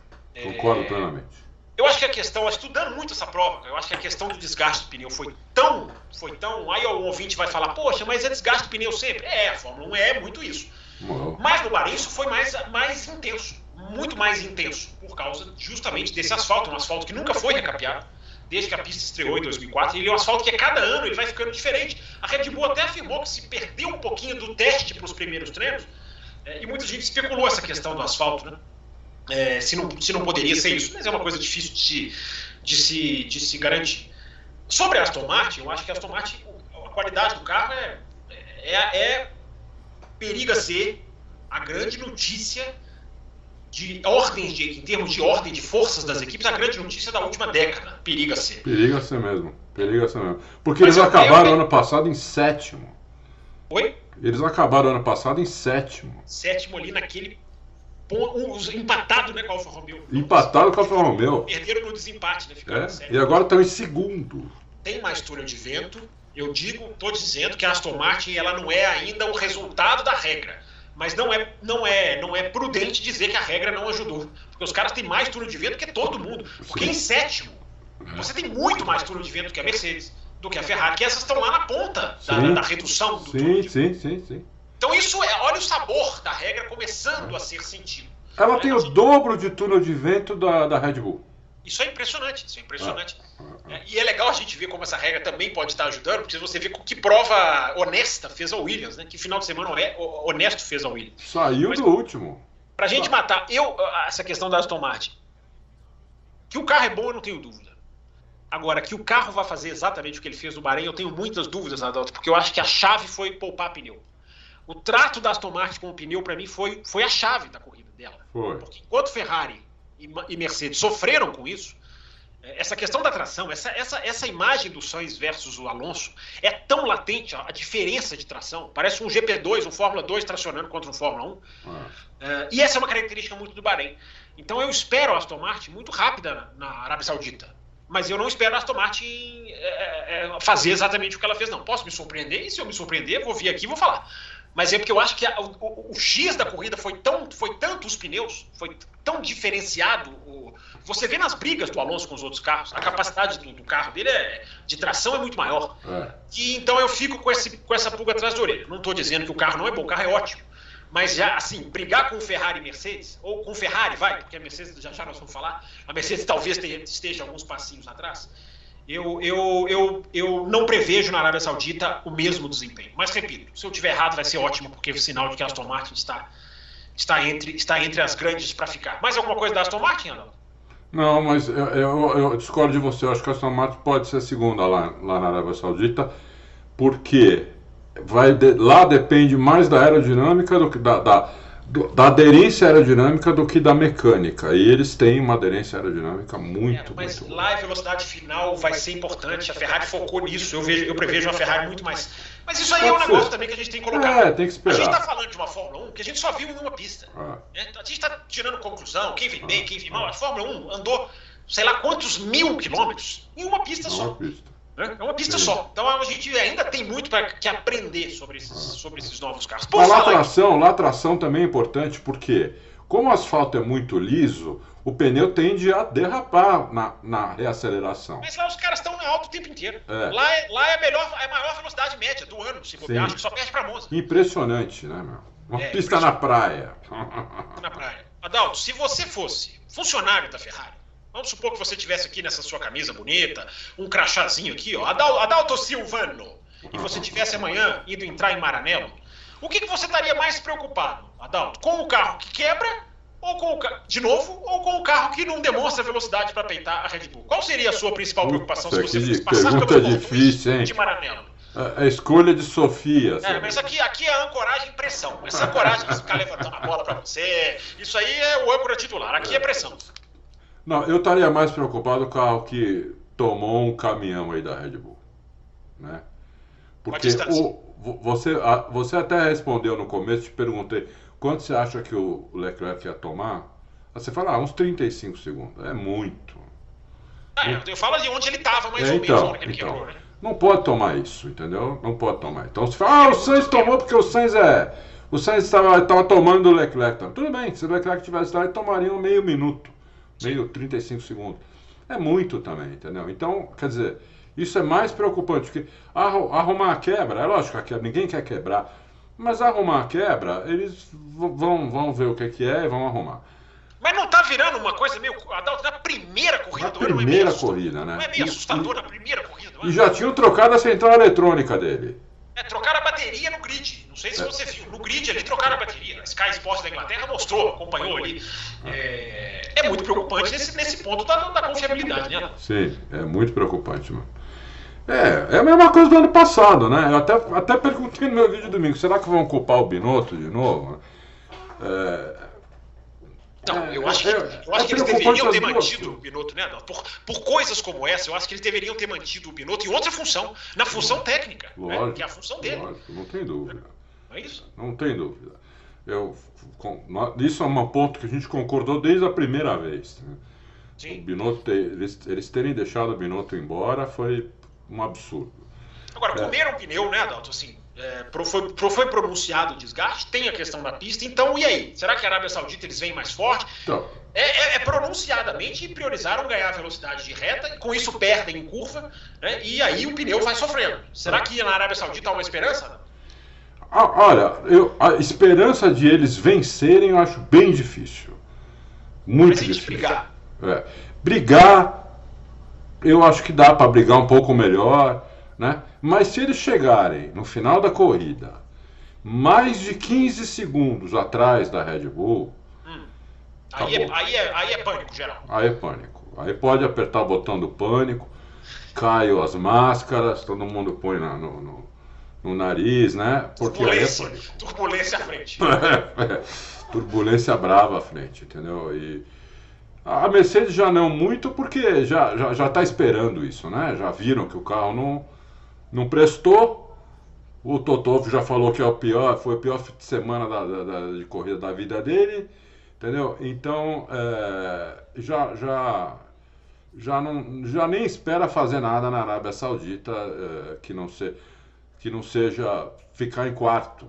Concordo é... plenamente. Eu acho que a questão, estudando muito essa prova, eu acho que a questão do desgaste do pneu foi tão, foi tão. Aí o ouvinte vai falar, poxa, mas é desgaste do pneu sempre. É, a Fórmula 1 é muito isso. Mas no Bahrein isso foi mais, mais intenso muito mais intenso, por causa justamente desse asfalto, um asfalto que nunca foi recapeado, desde que a pista estreou em 2004. Ele é um asfalto que a cada ano ele vai ficando diferente. A Red Bull até afirmou que se perdeu um pouquinho do teste para os primeiros treinos, é, e muita gente especulou essa questão do asfalto, né? É, se, não, se não poderia ser isso, mas é uma coisa difícil de se, de se, de se garantir. Sobre a Aston Martin, eu acho que a Aston Martin, a qualidade do carro é, é, é periga ser a grande notícia de ordens, de, em termos de ordem de forças das equipes, a grande notícia da última década. Periga ser. Periga ser mesmo. Periga ser mesmo. Porque Mas eles acabaram eu... ano passado em sétimo. Oi? Eles acabaram ano passado em sétimo. Sétimo ali naquele empatado né, com o Alfa Romeo. Empatado com o Alfa Romeo. Perderam no desempate, né? Ficaram é? E agora estão em segundo. Tem mais túnel de vento. Eu digo, estou dizendo que a Aston Martin ela não é ainda o resultado da regra mas não é, não é, não é prudente dizer que a regra não ajudou. Porque os caras têm mais turno de vento que todo mundo. Porque em sétimo, você tem muito mais turno de vento que a Mercedes, do que a Ferrari, que essas estão lá na ponta da, da, da redução do sim, sim, sim, sim. Então isso é, olha o sabor da regra começando a ser sentido. Ela tem o dobro de túnel de vento da, da Red Bull. Isso é impressionante, isso é impressionante. Ah. E é legal a gente ver como essa regra também pode estar ajudando, porque você vê que prova honesta fez a Williams, né? Que final de semana honesto fez a Williams. Saiu Mas, do último. Pra gente matar, eu, essa questão da Aston Martin, que o carro é bom, eu não tenho dúvida. Agora, que o carro vai fazer exatamente o que ele fez no Bahrein, eu tenho muitas dúvidas, Adalto, porque eu acho que a chave foi poupar pneu. O trato da Aston Martin com o pneu, para mim, foi, foi a chave da corrida dela. Foi. Porque enquanto Ferrari e Mercedes sofreram com isso, é, essa questão da tração, essa, essa, essa imagem do Sainz versus o Alonso é tão latente, a diferença de tração. Parece um GP2, um Fórmula 2 tracionando contra um Fórmula 1. Ah. Uh, e essa é uma característica muito do Bahrein. Então eu espero a Aston Martin muito rápida na, na Arábia Saudita. Mas eu não espero a Aston Martin é, é, fazer exatamente o que ela fez, não. Posso me surpreender, e se eu me surpreender, vou vir aqui e vou falar. Mas é porque eu acho que a, o, o, X da corrida foi tão, foi tanto os pneus, foi tão diferenciado. O, você vê nas brigas do Alonso com os outros carros, a capacidade do, do carro dele é, de tração é muito maior. É. E então eu fico com, esse, com essa pulga atrás da orelha. Não estou dizendo que o carro não é bom, o carro é ótimo. Mas já, assim, brigar com o Ferrari e Mercedes, ou com o Ferrari, vai, porque a Mercedes, já já nós vamos falar, a Mercedes talvez esteja alguns passinhos atrás eu, eu, eu, eu não prevejo na Arábia Saudita o mesmo desempenho. Mas repito, se eu tiver errado vai ser ótimo, porque é sinal de que a Aston Martin está, está, entre, está entre as grandes para ficar. Mais alguma coisa da Aston Martin, Arnaldo? Não, mas eu, eu, eu, discordo de você. Eu acho que a Aston Martin pode ser a segunda lá, lá na Arábia Saudita, porque vai de, lá depende mais da aerodinâmica do que da, da da aderência aerodinâmica do que da mecânica. E eles têm uma aderência aerodinâmica muito. É, mas muito lá a velocidade final vai ser importante. A Ferrari focou nisso. Eu, vejo, eu prevejo uma Ferrari muito mais. Mas isso aí Pode é um ser. negócio também que a gente tem que colocar. É, tem que esperar. A gente está falando de uma Fórmula 1 que a gente só viu em uma pista. Ah. A gente está tirando conclusão, quem vem bem, quem vem mal. A Fórmula 1 andou, sei lá quantos mil quilômetros em uma pista só. Uma pista. Né? É uma pista Sim. só. Então a gente ainda tem muito para que aprender sobre esses, sobre esses novos carros. Por a latração, latração também é importante porque, como o asfalto é muito liso, o pneu tende a derrapar na, na reaceleração. Mas lá os caras estão alto o tempo inteiro. É. Lá, é, lá é, a melhor, é a maior velocidade média do ano, se bobear, acho que só perde para Monza. Impressionante, né, meu? Uma é, pista na praia. Na praia. Adalto, se você fosse funcionário da Ferrari, Vamos supor que você tivesse aqui nessa sua camisa bonita, um crachazinho aqui, ó, Adal, Adalto Silvano, e você tivesse amanhã ido entrar em Maranello, o que, que você estaria mais preocupado, Adalto? Com o carro que quebra, ou com o de novo, ou com o carro que não demonstra velocidade para peitar a Red Bull? Qual seria a sua principal preocupação Puta, se você fosse passar pelo difícil, hein? de Maranello? A, escolha de Sofia. É, mas aqui, aqui é ancoragem e pressão. Essa ancoragem de ficar levantando a bola para você, isso aí é o âncora titular. Aqui é pressão. Não, eu estaria mais preocupado com o carro que tomou um caminhão aí da Red Bull. Né? Porque o, você, você até respondeu no começo, te perguntei quanto você acha que o Leclerc ia tomar? Você fala, ah, uns 35 segundos. É muito. Ah, eu, eu falo de onde ele estava, mais é, ou então, menos, que ele então, quebrou, né? Não pode tomar isso, entendeu? Não pode tomar. Então você fala, ah, o Sainz tomou porque o Sainz é. O Sainz estava tomando o Leclerc. Tudo bem, se o Leclerc tivesse lá, ele tomaria um meio minuto meio 35 segundos. É muito também, entendeu? Então, quer dizer, isso é mais preocupante, porque arrumar a quebra, é lógico, a quebra, ninguém quer quebrar, mas arrumar a quebra, eles vão, vão ver o que, que é e vão arrumar. Mas não tá virando uma coisa meio. Adalto, na primeira corrida na do ano, primeira é corrida, né? Não é meio assustador na primeira corrida. E já tinham trocado a central eletrônica dele. É, trocaram a bateria no grid. Não sei se você viu. No grid ali trocaram a bateria. A Sky Sports da Inglaterra mostrou, acompanhou ali. É, é muito preocupante nesse, nesse ponto da, da confiabilidade, né? Sim, é muito preocupante, mano. É, é a mesma coisa do ano passado, né? Eu até, até perguntei no meu vídeo domingo, será que vão culpar o Binotto de novo? É, Não, eu acho que, eu acho que eles deveriam ter mantido o Binotto, né? Por, por coisas como essa, eu acho que eles deveriam ter mantido o Binotto em outra função, na função técnica, lógico, né? que é a função dele. Lógico, não tem dúvida. Não é isso? Não tem dúvida. Eu, isso é um ponto que a gente concordou desde a primeira vez. Né? Sim. O Binotto, eles, eles terem deixado o Binotto embora foi um absurdo. Agora, é. comeram pneu, né, Adalto? Assim, é, foi, foi pronunciado o desgaste, tem a questão da pista, então e aí? Será que a Arábia Saudita eles vêm mais forte? Então. É, é, é, pronunciadamente priorizaram ganhar velocidade de reta, com isso perdem em curva, né, e aí o pneu vai sofrendo. Será que na Arábia Saudita há uma esperança? Ah, olha, eu, a esperança de eles vencerem eu acho bem difícil. Muito difícil. Brigar. É. brigar, eu acho que dá para brigar um pouco melhor. Né? Mas se eles chegarem no final da corrida mais de 15 segundos atrás da Red Bull. Hum. Aí, é, aí, é, aí, é, pânico, geral. Aí é pânico. Aí pode apertar o botão do pânico, caem as máscaras, todo mundo põe na, no, no, no, nariz, né? Porque turbulência, aí é. Turbulência à frente. É, turbulência brava à frente, entendeu? E a Mercedes já não muito, porque já está já, já tá esperando isso, né? Já viram que o carro não não prestou. O Totov já falou que é o pior, foi o pior fim de semana da, da, da de corrida da vida dele, entendeu? Então é, já, já, já, não, já nem espera fazer nada na Arábia Saudita é, que, não se, que não seja ficar em quarto,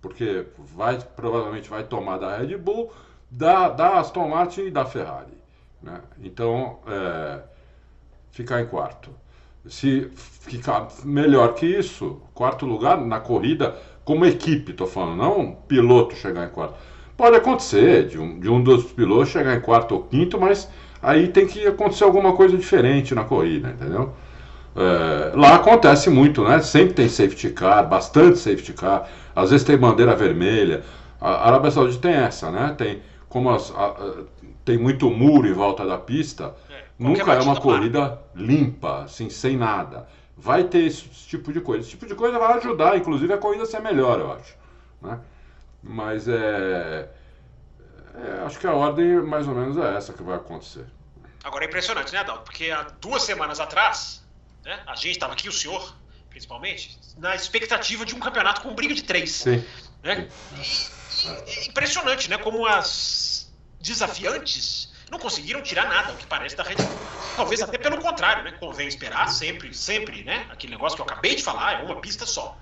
porque vai, provavelmente vai tomar da Red Bull, da, da Aston Martin e da Ferrari. Né? Então, é, ficar em quarto se ficar melhor que isso, quarto lugar na corrida, como equipe, estou falando, não um piloto chegar em quarto. Pode acontecer de um, de um dos pilotos chegar em quarto ou quinto, mas aí tem que acontecer alguma coisa diferente na corrida, entendeu? É, lá acontece muito, né? Sempre tem safety car, bastante safety car, às vezes tem bandeira vermelha. A Arábia Saudita tem essa, né? Tem, como as, a, a, tem muito muro em volta da pista, Nunca é uma corrida limpa, assim, sem nada. Vai ter esse tipo de coisa. Esse tipo de coisa vai ajudar, inclusive, a corrida a ser melhor, eu acho. Né? Mas é, é, Acho que a ordem mais ou menos é essa que vai acontecer. Agora é impressionante, né, Adalto? Porque há duas semanas atrás, né, a gente estava aqui, o senhor, principalmente, na expectativa de um campeonato com briga de três. Sim. Né? Sim. E, e, é impressionante, né? Como as desafiantes não conseguiram tirar nada, o que parece, da Red Bull. Talvez até pelo contrário, né? Convém esperar sempre, sempre, né? Aquele negócio que eu acabei de falar, é uma pista só.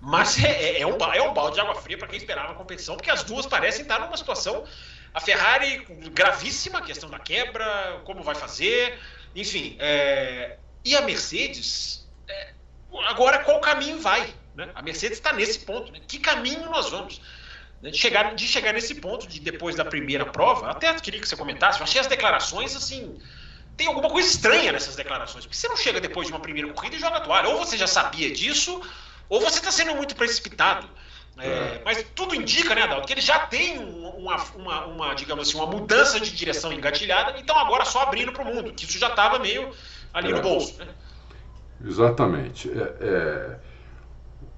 Mas é, é, é um, é um balde de água fria para quem esperava a competição, porque as duas parecem estar numa situação. A Ferrari, gravíssima, questão da quebra, como vai fazer, enfim. É, e a Mercedes, é, agora qual caminho vai? Né? A Mercedes está nesse ponto. Né? Que caminho nós vamos? De chegar, de chegar nesse ponto de depois da primeira prova, até queria que você comentasse, eu achei as declarações assim. Tem alguma coisa estranha nessas declarações, porque você não chega depois de uma primeira corrida e joga a toalha. Ou você já sabia disso, ou você está sendo muito precipitado. É, é, mas tudo indica, né, Adalto, que ele já tem uma, uma, uma, digamos assim, uma mudança de direção engatilhada, então agora só abrindo para o mundo, que isso já estava meio ali é, no bolso. Né? Exatamente. É, é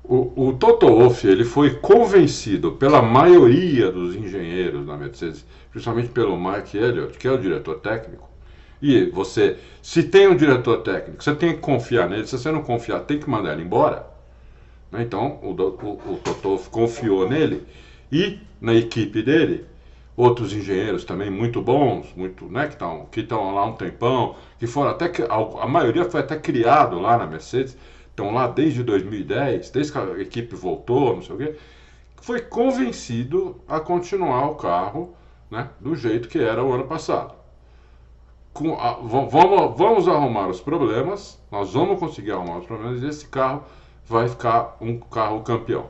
o, o Toto Wolff ele foi convencido pela maioria dos engenheiros da Mercedes, principalmente pelo Mike Elliott, que é o diretor técnico. E você, se tem um diretor técnico, você tem que confiar nele. Se você não confiar, tem que mandar ele embora. Né? Então, o, o, o Toto confiou nele e na equipe dele outros engenheiros também muito bons, muito, né, que estão que estão lá um tempão, que foram até a, a maioria foi até criado lá na Mercedes estão lá desde 2010, desde que a equipe voltou, não sei o quê, foi convencido a continuar o carro né, do jeito que era o ano passado. A, vamos, vamos arrumar os problemas, nós vamos conseguir arrumar os problemas e esse carro vai ficar um carro campeão.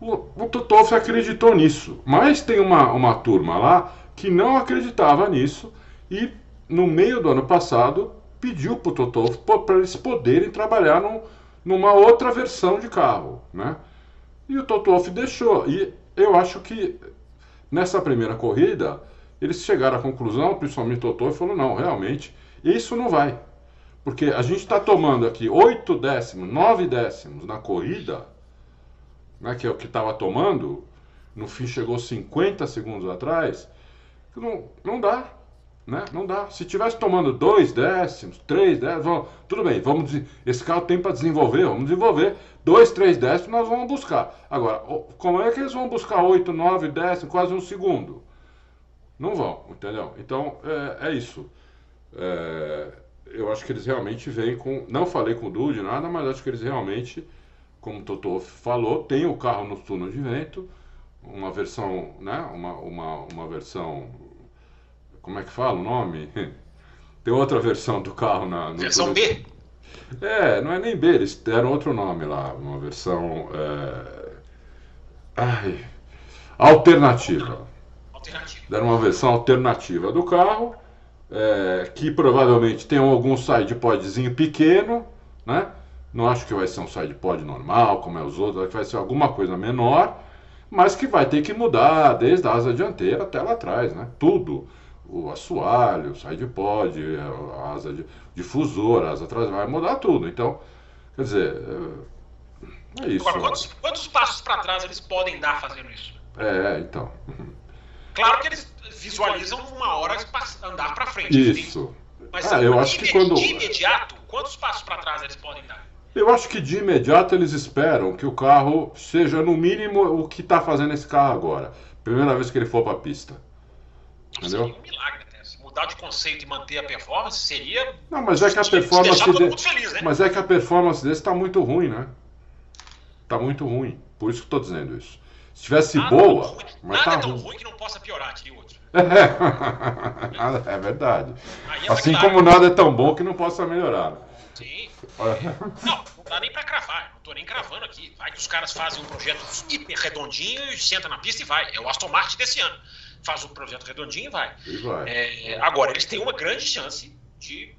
O, o Totoff acreditou nisso, mas tem uma, uma turma lá que não acreditava nisso e no meio do ano passado pediu para o Totó para eles poderem trabalhar num, numa outra versão de carro, né? E o Totoff deixou. E eu acho que nessa primeira corrida eles chegaram à conclusão, principalmente o Totó, e falou não, realmente isso não vai, porque a gente está tomando aqui oito décimos, nove décimos na corrida, né? Que é o que estava tomando no fim chegou 50 segundos atrás, não, não dá. Né? Não dá. Se tivesse tomando dois décimos, três décimos, tudo bem, vamos esse carro tem para desenvolver, vamos desenvolver. Dois, três décimos nós vamos buscar. Agora, como é que eles vão buscar oito, nove décimos, quase um segundo? Não vão, entendeu? Então, é, é isso. É, eu acho que eles realmente vêm com. Não falei com o Dude nada, mas acho que eles realmente, como o Totô falou, tem o carro no túnel de vento, uma versão, né? Uma, uma, uma versão como é que fala o nome? Tem outra versão do carro na. versão B? É, não é nem B, eles deram outro nome lá, uma versão. É... Ai, alternativa. Alternativa. Deram uma versão alternativa do carro, é, que provavelmente tem algum sidepodzinho pequeno, né? Não acho que vai ser um sidepod normal, como é os outros, acho que vai ser alguma coisa menor, mas que vai ter que mudar desde a asa dianteira até lá atrás, né? Tudo o assoalho, o sidepod, a asa de, difusor, a asa atrás, vai mudar tudo. Então, quer dizer, é, é isso. Agora, quantos, quantos passos para trás eles podem dar fazendo isso? É, então. Claro que eles visualizam uma hora andar para frente. Isso. Mas ah, eu acho que quando... de imediato, quantos passos para trás eles podem dar? Eu acho que de imediato eles esperam que o carro seja no mínimo o que está fazendo esse carro agora. Primeira vez que ele for para a pista. Entendeu? Seria um milagre, né? Se mudar de conceito e manter a performance seria. Não, mas é que a performance. De... Feliz, né? Mas é que a performance desse está muito ruim, né? Está muito ruim. Por isso que estou dizendo isso. Se tivesse nada boa. Mas nada tá é tão ruim. ruim que não possa piorar, diria outro. é verdade. É assim como nada é tão bom que não possa melhorar. Sim. não, não dá nem pra cravar. Não tô nem cravando aqui. Vai que os caras fazem um projeto hiper redondinho e senta na pista e vai. É o Aston Martin desse ano faz o projeto redondinho e vai. E vai. É, agora, eles têm uma grande chance de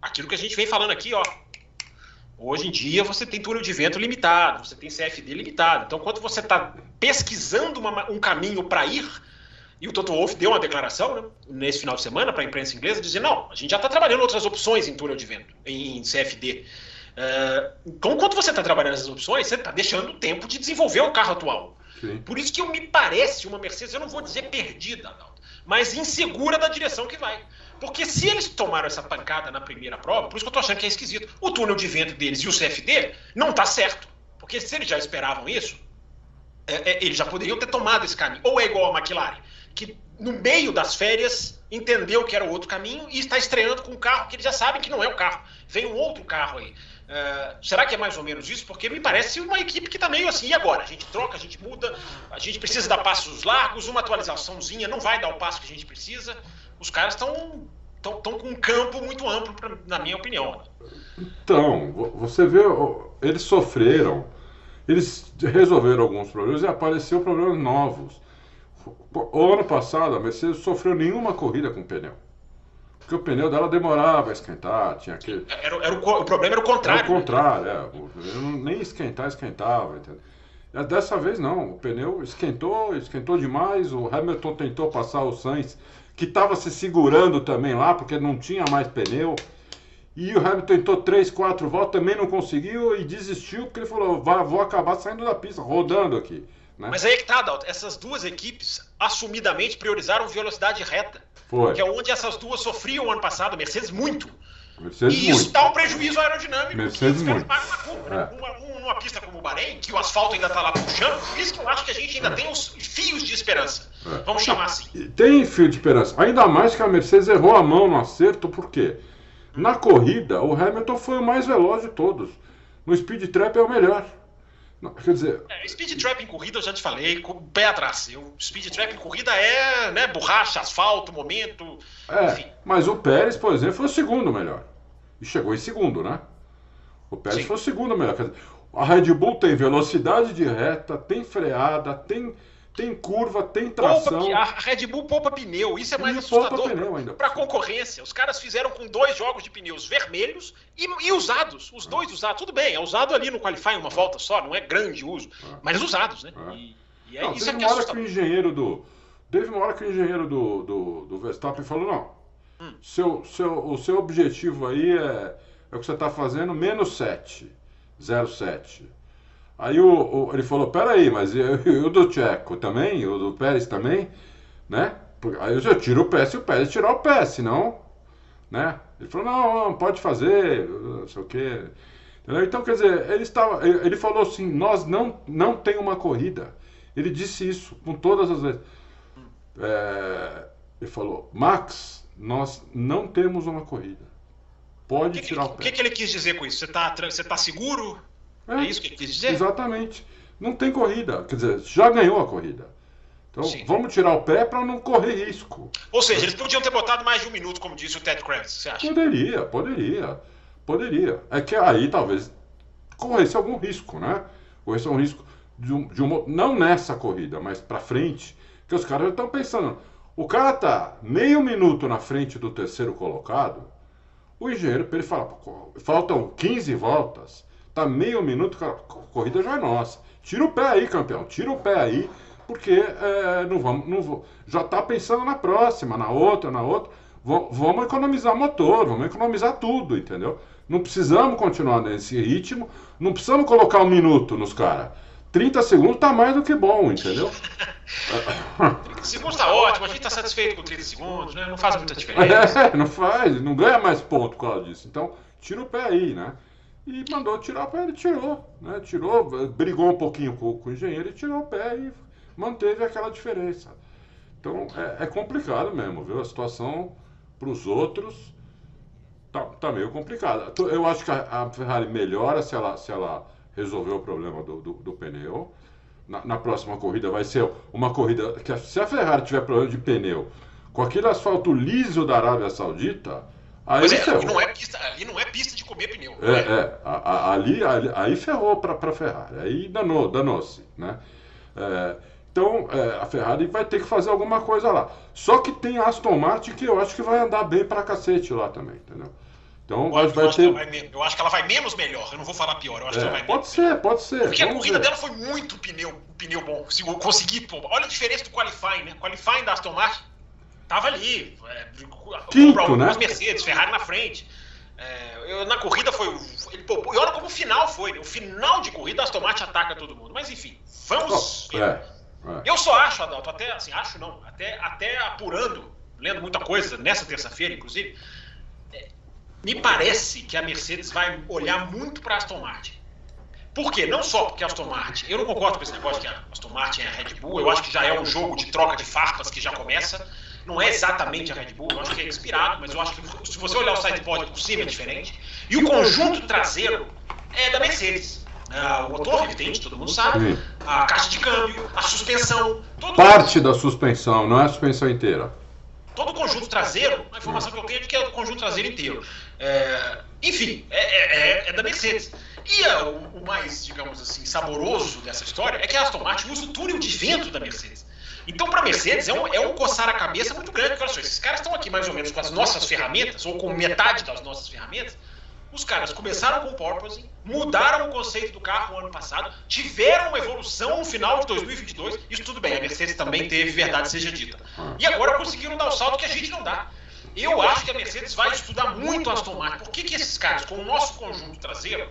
aquilo que a gente vem falando aqui, ó. Hoje em dia você tem túnel de vento limitado, você tem CFD limitado. Então, quando você está pesquisando uma, um caminho para ir, e o Toto Wolff deu uma declaração né, nesse final de semana para a imprensa inglesa, dizendo: não, a gente já está trabalhando outras opções em túnel de vento, em CFD. Uh, é, então, quando você está trabalhando essas opções, você está deixando tempo de desenvolver o carro atual. Por isso que eu me parece uma Mercedes, eu não vou dizer perdida, mas insegura da direção que vai. Porque se eles tomaram essa pancada na primeira prova, por isso que eu tô achando que é esquisito, o túnel de vento deles e o CFD não tá certo. Porque se eles já esperavam isso, é, é, eles já poderiam ter tomado esse caminho. Ou é igual a McLaren, que no meio das férias entendeu que era o outro caminho e está estreando com um carro que eles já sabem que não é o carro. Vem um outro carro aí. Uh, será que é mais ou menos isso? Porque me parece uma equipe que está meio assim, e agora? A gente troca, a gente muda, a gente precisa dar passos largos, uma atualizaçãozinha não vai dar o passo que a gente precisa. Os caras estão estão com um campo muito amplo, pra, na minha opinião. Então, você vê, eles sofreram, eles resolveram alguns problemas e apareceram problemas novos. O ano passado, a Mercedes sofreu nenhuma corrida com pneu. Porque o pneu dela demorava a esquentar, tinha que. Era, era o, o, problema era o contrário. Era o contrário, né? é. nem esquentar, esquentava. Entendeu? Dessa vez não, o pneu esquentou, esquentou demais. O Hamilton tentou passar o Sainz, que estava se segurando também lá, porque não tinha mais pneu. E o Hamilton tentou três, quatro voltas, também não conseguiu e desistiu, porque ele falou: vou acabar saindo da pista, rodando aqui. Né? Mas aí é que tá, Dalton. Essas duas equipes assumidamente priorizaram velocidade reta. Foi. Que é onde essas duas sofriam ano passado, Mercedes muito. Mercedes e muito. isso dá um prejuízo aerodinâmico Mercedes na curva. Né? É. Uma, pista como o Bahrein, que o asfalto ainda está lá puxando, por isso que eu acho que a gente ainda é. tem os fios de esperança. É. Vamos chamar assim. Tem fio de esperança. Ainda mais que a Mercedes errou a mão no acerto, por quê? Na corrida, o Hamilton foi o mais veloz de todos. No speed trap é o melhor. Não, quer dizer. É, speed trap em corrida eu já te falei, com o pé atrás. Eu, speed trap em corrida é né, borracha, asfalto, momento. É, enfim. Mas o Pérez, por exemplo, foi o segundo melhor. E chegou em segundo, né? O Pérez Sim. foi o segundo melhor. Quer dizer, a Red Bull tem velocidade de reta, tem freada, tem tem curva, tem tração. Poupa, a Red Bull poupa pneu, isso é mais assustador para a concorrência. Os caras fizeram com dois jogos de pneus vermelhos e, e usados, os dois usados. Tudo bem, é usado ali no qualifying uma volta só, não é grande uso, é. mas usados, né? É. E, e é, não, isso é que uma hora que o engenheiro do teve uma hora que o engenheiro do, do, do Verstappen falou não, hum. seu, seu, o seu objetivo aí é, é o que você está fazendo menos 7, 0,7. Aí o, o, ele falou, peraí, mas e o do Tcheco também? O do Pérez também? Né? Aí eu já tiro o pé se o Pérez tirar o pé, senão, né? Ele falou, não, não pode fazer, não sei o quê. Entendeu? Então, quer dizer, ele, estava, ele falou assim, nós não, não tem uma corrida. Ele disse isso com todas as vezes. É, ele falou, Max, nós não temos uma corrida. Pode que tirar que, o pé. O que, que ele quis dizer com isso? Você está você tá seguro? É, é isso que ele quis dizer? Exatamente. Não tem corrida. Quer dizer, já ganhou a corrida. Então Sim. vamos tirar o pé para não correr risco. Ou seja, eles podiam ter botado mais de um minuto, como disse o Ted Kravitz, você acha? Poderia, poderia. Poderia. É que aí talvez corresse algum risco, né? Corresse um risco de, um, de uma. Não nessa corrida, mas para frente. Que os caras estão pensando. O cara tá meio minuto na frente do terceiro colocado. O engenheiro, ele fala, faltam 15 voltas. Tá meio minuto, cara, a corrida já é nossa. Tira o pé aí, campeão. Tira o pé aí, porque é, não vamos, não já tá pensando na próxima, na outra, na outra. V vamos economizar motor, vamos economizar tudo, entendeu? Não precisamos continuar nesse ritmo, não precisamos colocar um minuto nos caras. 30 segundos tá mais do que bom, entendeu? 30 segundos tá ótimo, a gente tá satisfeito com 30 segundos, né? Não faz muita diferença. É, não faz, não ganha mais ponto por causa disso. Então, tira o pé aí, né? E mandou tirar o pé, ele tirou, né? Tirou, brigou um pouquinho com, com o engenheiro e tirou o pé e manteve aquela diferença. Então é, é complicado mesmo, viu? A situação para os outros tá, tá meio complicada. Eu acho que a, a, Ferrari melhora se ela, se ela resolver o problema do, do, do pneu. Na, na, próxima corrida vai ser uma corrida que se a Ferrari tiver problema de pneu com aquele asfalto liso da Arábia Saudita, Aí pois é, ali não, é pista, ali não é pista de comer pneu. É, é. é a, a, ali, ali, aí ferrou para a Ferrari, aí danou, danou-se, né? É, então é, a Ferrari vai ter que fazer alguma coisa lá. Só que tem a Aston Martin que eu acho que vai andar bem para cacete lá também, entendeu? Então eu, vai, vai acho ter... vai, eu acho que ela vai menos melhor, eu não vou falar pior, eu acho que ela vai Pode ser, pode ser. Porque a corrida ver. dela foi muito pneu, pneu bom. Consegui, pô, olha a diferença do qualifying, né? Qualifying da Aston Martin tava ali. É, Quinto, né? Mercedes, Ferrari na frente. É, eu, na corrida foi. Ele, pô, e olha como o final foi. Né? O final de corrida, a Aston Martin ataca todo mundo. Mas enfim, vamos. Oh, é. Eu só acho, Adalto, até assim, acho não, até, até apurando, lendo muita coisa nessa terça-feira, inclusive, é, me parece que a Mercedes vai olhar muito para Aston Martin. Por quê? Não só porque a Aston Martin, eu não concordo com esse negócio que a Aston Martin é a Red Bull, eu acho que já é um jogo de troca de farpas que já começa. Não é exatamente a Red Bull, eu acho que é inspirado, mas eu acho que se você olhar o sidepod por cima é diferente. E o conjunto traseiro é da Mercedes. Uh, o motor evidente, todo mundo sabe, a caixa de câmbio, a suspensão. Parte da suspensão, não é a suspensão inteira. Todo o conjunto traseiro, a informação que eu tenho é que é o conjunto traseiro inteiro. É, enfim, é, é, é, é da Mercedes. E o, o, mais, digamos assim, saboroso dessa história é que a Aston Martin usa o túnel de vento da Mercedes. Então, para a Mercedes, é um, é um coçar a cabeça muito grande, olha só, esses caras estão aqui mais ou menos com as nossas ferramentas, ou com metade das nossas ferramentas. Os caras começaram com o porpoising, mudaram o conceito do carro no ano passado, tiveram uma evolução no final de 2022. Isso tudo bem, a Mercedes também teve, verdade seja dita. E agora conseguiram dar o salto que a gente não dá. Eu acho que a Mercedes vai estudar muito a Aston Martin. Por que, que esses caras, com o nosso conjunto traseiro,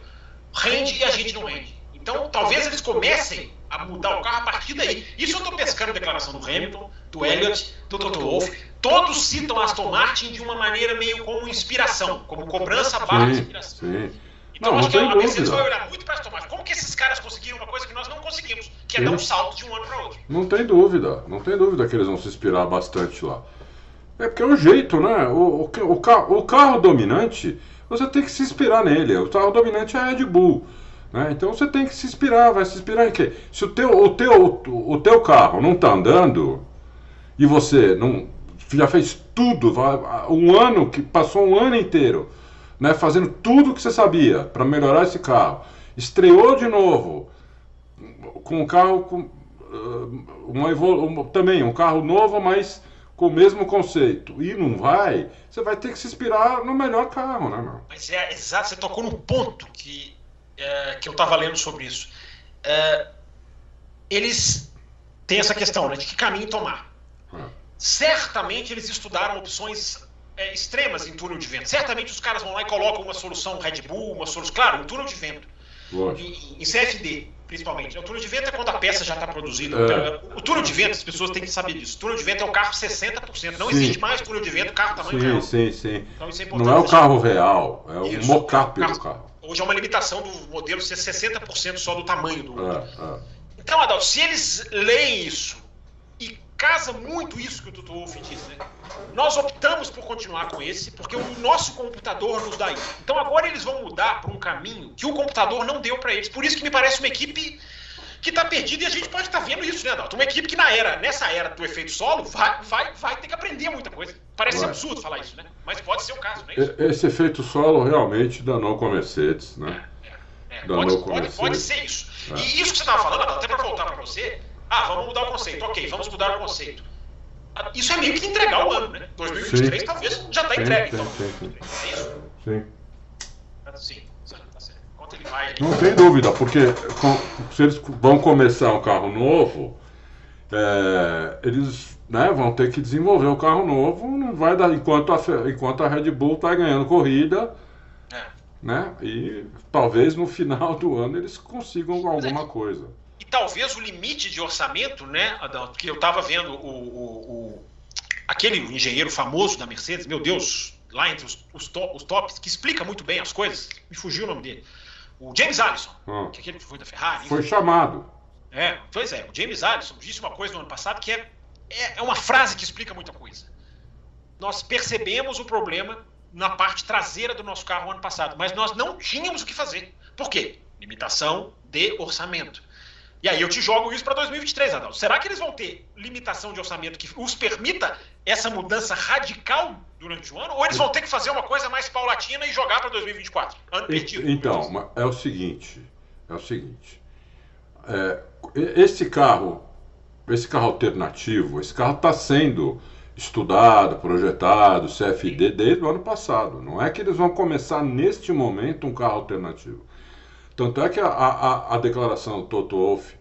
rende e a gente não rende? Então, talvez eles comecem a mudar o carro a partir daí. Isso eu estou pescando a declaração do Hamilton, do Elliott, do Toto Wolff. Todos citam Aston Martin de uma maneira meio como inspiração, como cobrança barra inspiração. Sim. Então não, acho que a Mercedes vai olhar muito para Aston Martin. Como que esses caras conseguiram uma coisa que nós não conseguimos, que é sim. dar um salto de um ano para outro? Não tem dúvida, não tem dúvida que eles vão se inspirar bastante lá. É porque é o jeito, né? O, o, o, o carro dominante, você tem que se inspirar nele. O carro dominante é a Red Bull. Né? Então você tem que se inspirar, vai se inspirar em quê? Se o teu, o teu, o teu carro não está andando e você não já fez tudo, um ano que passou um ano inteiro, né, fazendo tudo que você sabia para melhorar esse carro, estreou de novo com um carro com uh, uma evolu também um carro novo, mas com o mesmo conceito e não vai, você vai ter que se inspirar no melhor carro, né? Mas é exato, você tocou num ponto que é, que eu estava lendo sobre isso. É, eles têm essa questão né, de que caminho tomar. Certamente eles estudaram opções é, extremas em túnel de vento. Certamente os caras vão lá e colocam uma solução Red Bull, uma solução. Claro, um túnel de vento. Em, em CFD. principalmente. O túnel de vento é quando a peça já está produzida. É. O túnel de vento, as pessoas têm que saber disso. O túnel de vento é o carro 60%. Não sim. existe mais túnel de vento carro tamanho sim, real. Sim, sim, Então, é Não é o carro real, é o mocap do carro. Hoje é uma limitação do modelo ser 60% só do tamanho do. É, é. Então, Adalto, se eles leem isso e casa muito isso que o Tutu Wolff diz, né? Nós optamos por continuar com esse porque o nosso computador nos dá isso. Então agora eles vão mudar para um caminho que o computador não deu para eles. Por isso que me parece uma equipe que está perdida e a gente pode estar tá vendo isso, né, Adalto? Uma equipe que na era, nessa era do efeito solo, vai, vai, vai ter que aprender muita coisa. Parece vai. absurdo falar isso, né? Mas pode ser o caso, não é isso? Esse efeito solo realmente danou com a Mercedes, né? É, é, é. Pode, pode, pode, ser isso. É. E isso que você estava falando, até para voltar para você, ah, vamos mudar o conceito. Ok, vamos mudar o conceito. Ah, isso é meio que entregar o ano, né? 2023 sim. talvez já está entregue. Sim, então. sim, É isso? Sim. Sim, tá certo. Enquanto ele vai. Não tem dúvida, porque se eles vão começar um carro novo, é, eles né, vão ter que desenvolver o carro novo, não vai dar enquanto a, enquanto a Red Bull está ganhando corrida. É. Né? E talvez no final do ano eles consigam alguma coisa talvez o limite de orçamento, né, que eu estava vendo o, o, o, aquele engenheiro famoso da Mercedes, meu Deus, lá entre os, os, to, os, tops, que explica muito bem as coisas, me fugiu o nome dele, o James Allison, hum. que é aquele que foi da Ferrari. Foi chamado. É, pois é, o James Allison disse uma coisa no ano passado que é, é, é uma frase que explica muita coisa. Nós percebemos o problema na parte traseira do nosso carro no ano passado, mas nós não tínhamos o que fazer. Por quê? Limitação de orçamento. E aí eu te jogo isso para 2023, Adão. Será que eles vão ter limitação de orçamento que os permita essa mudança radical durante o ano? Ou eles vão ter que fazer uma coisa mais paulatina e jogar para 2024? Ano perdido. Então, é o seguinte. É o seguinte. É, esse carro, esse carro alternativo, esse carro está sendo estudado, projetado, CFD desde o ano passado. Não é que eles vão começar neste momento um carro alternativo. Tanto é que a, a, a declaração do Toto Wolff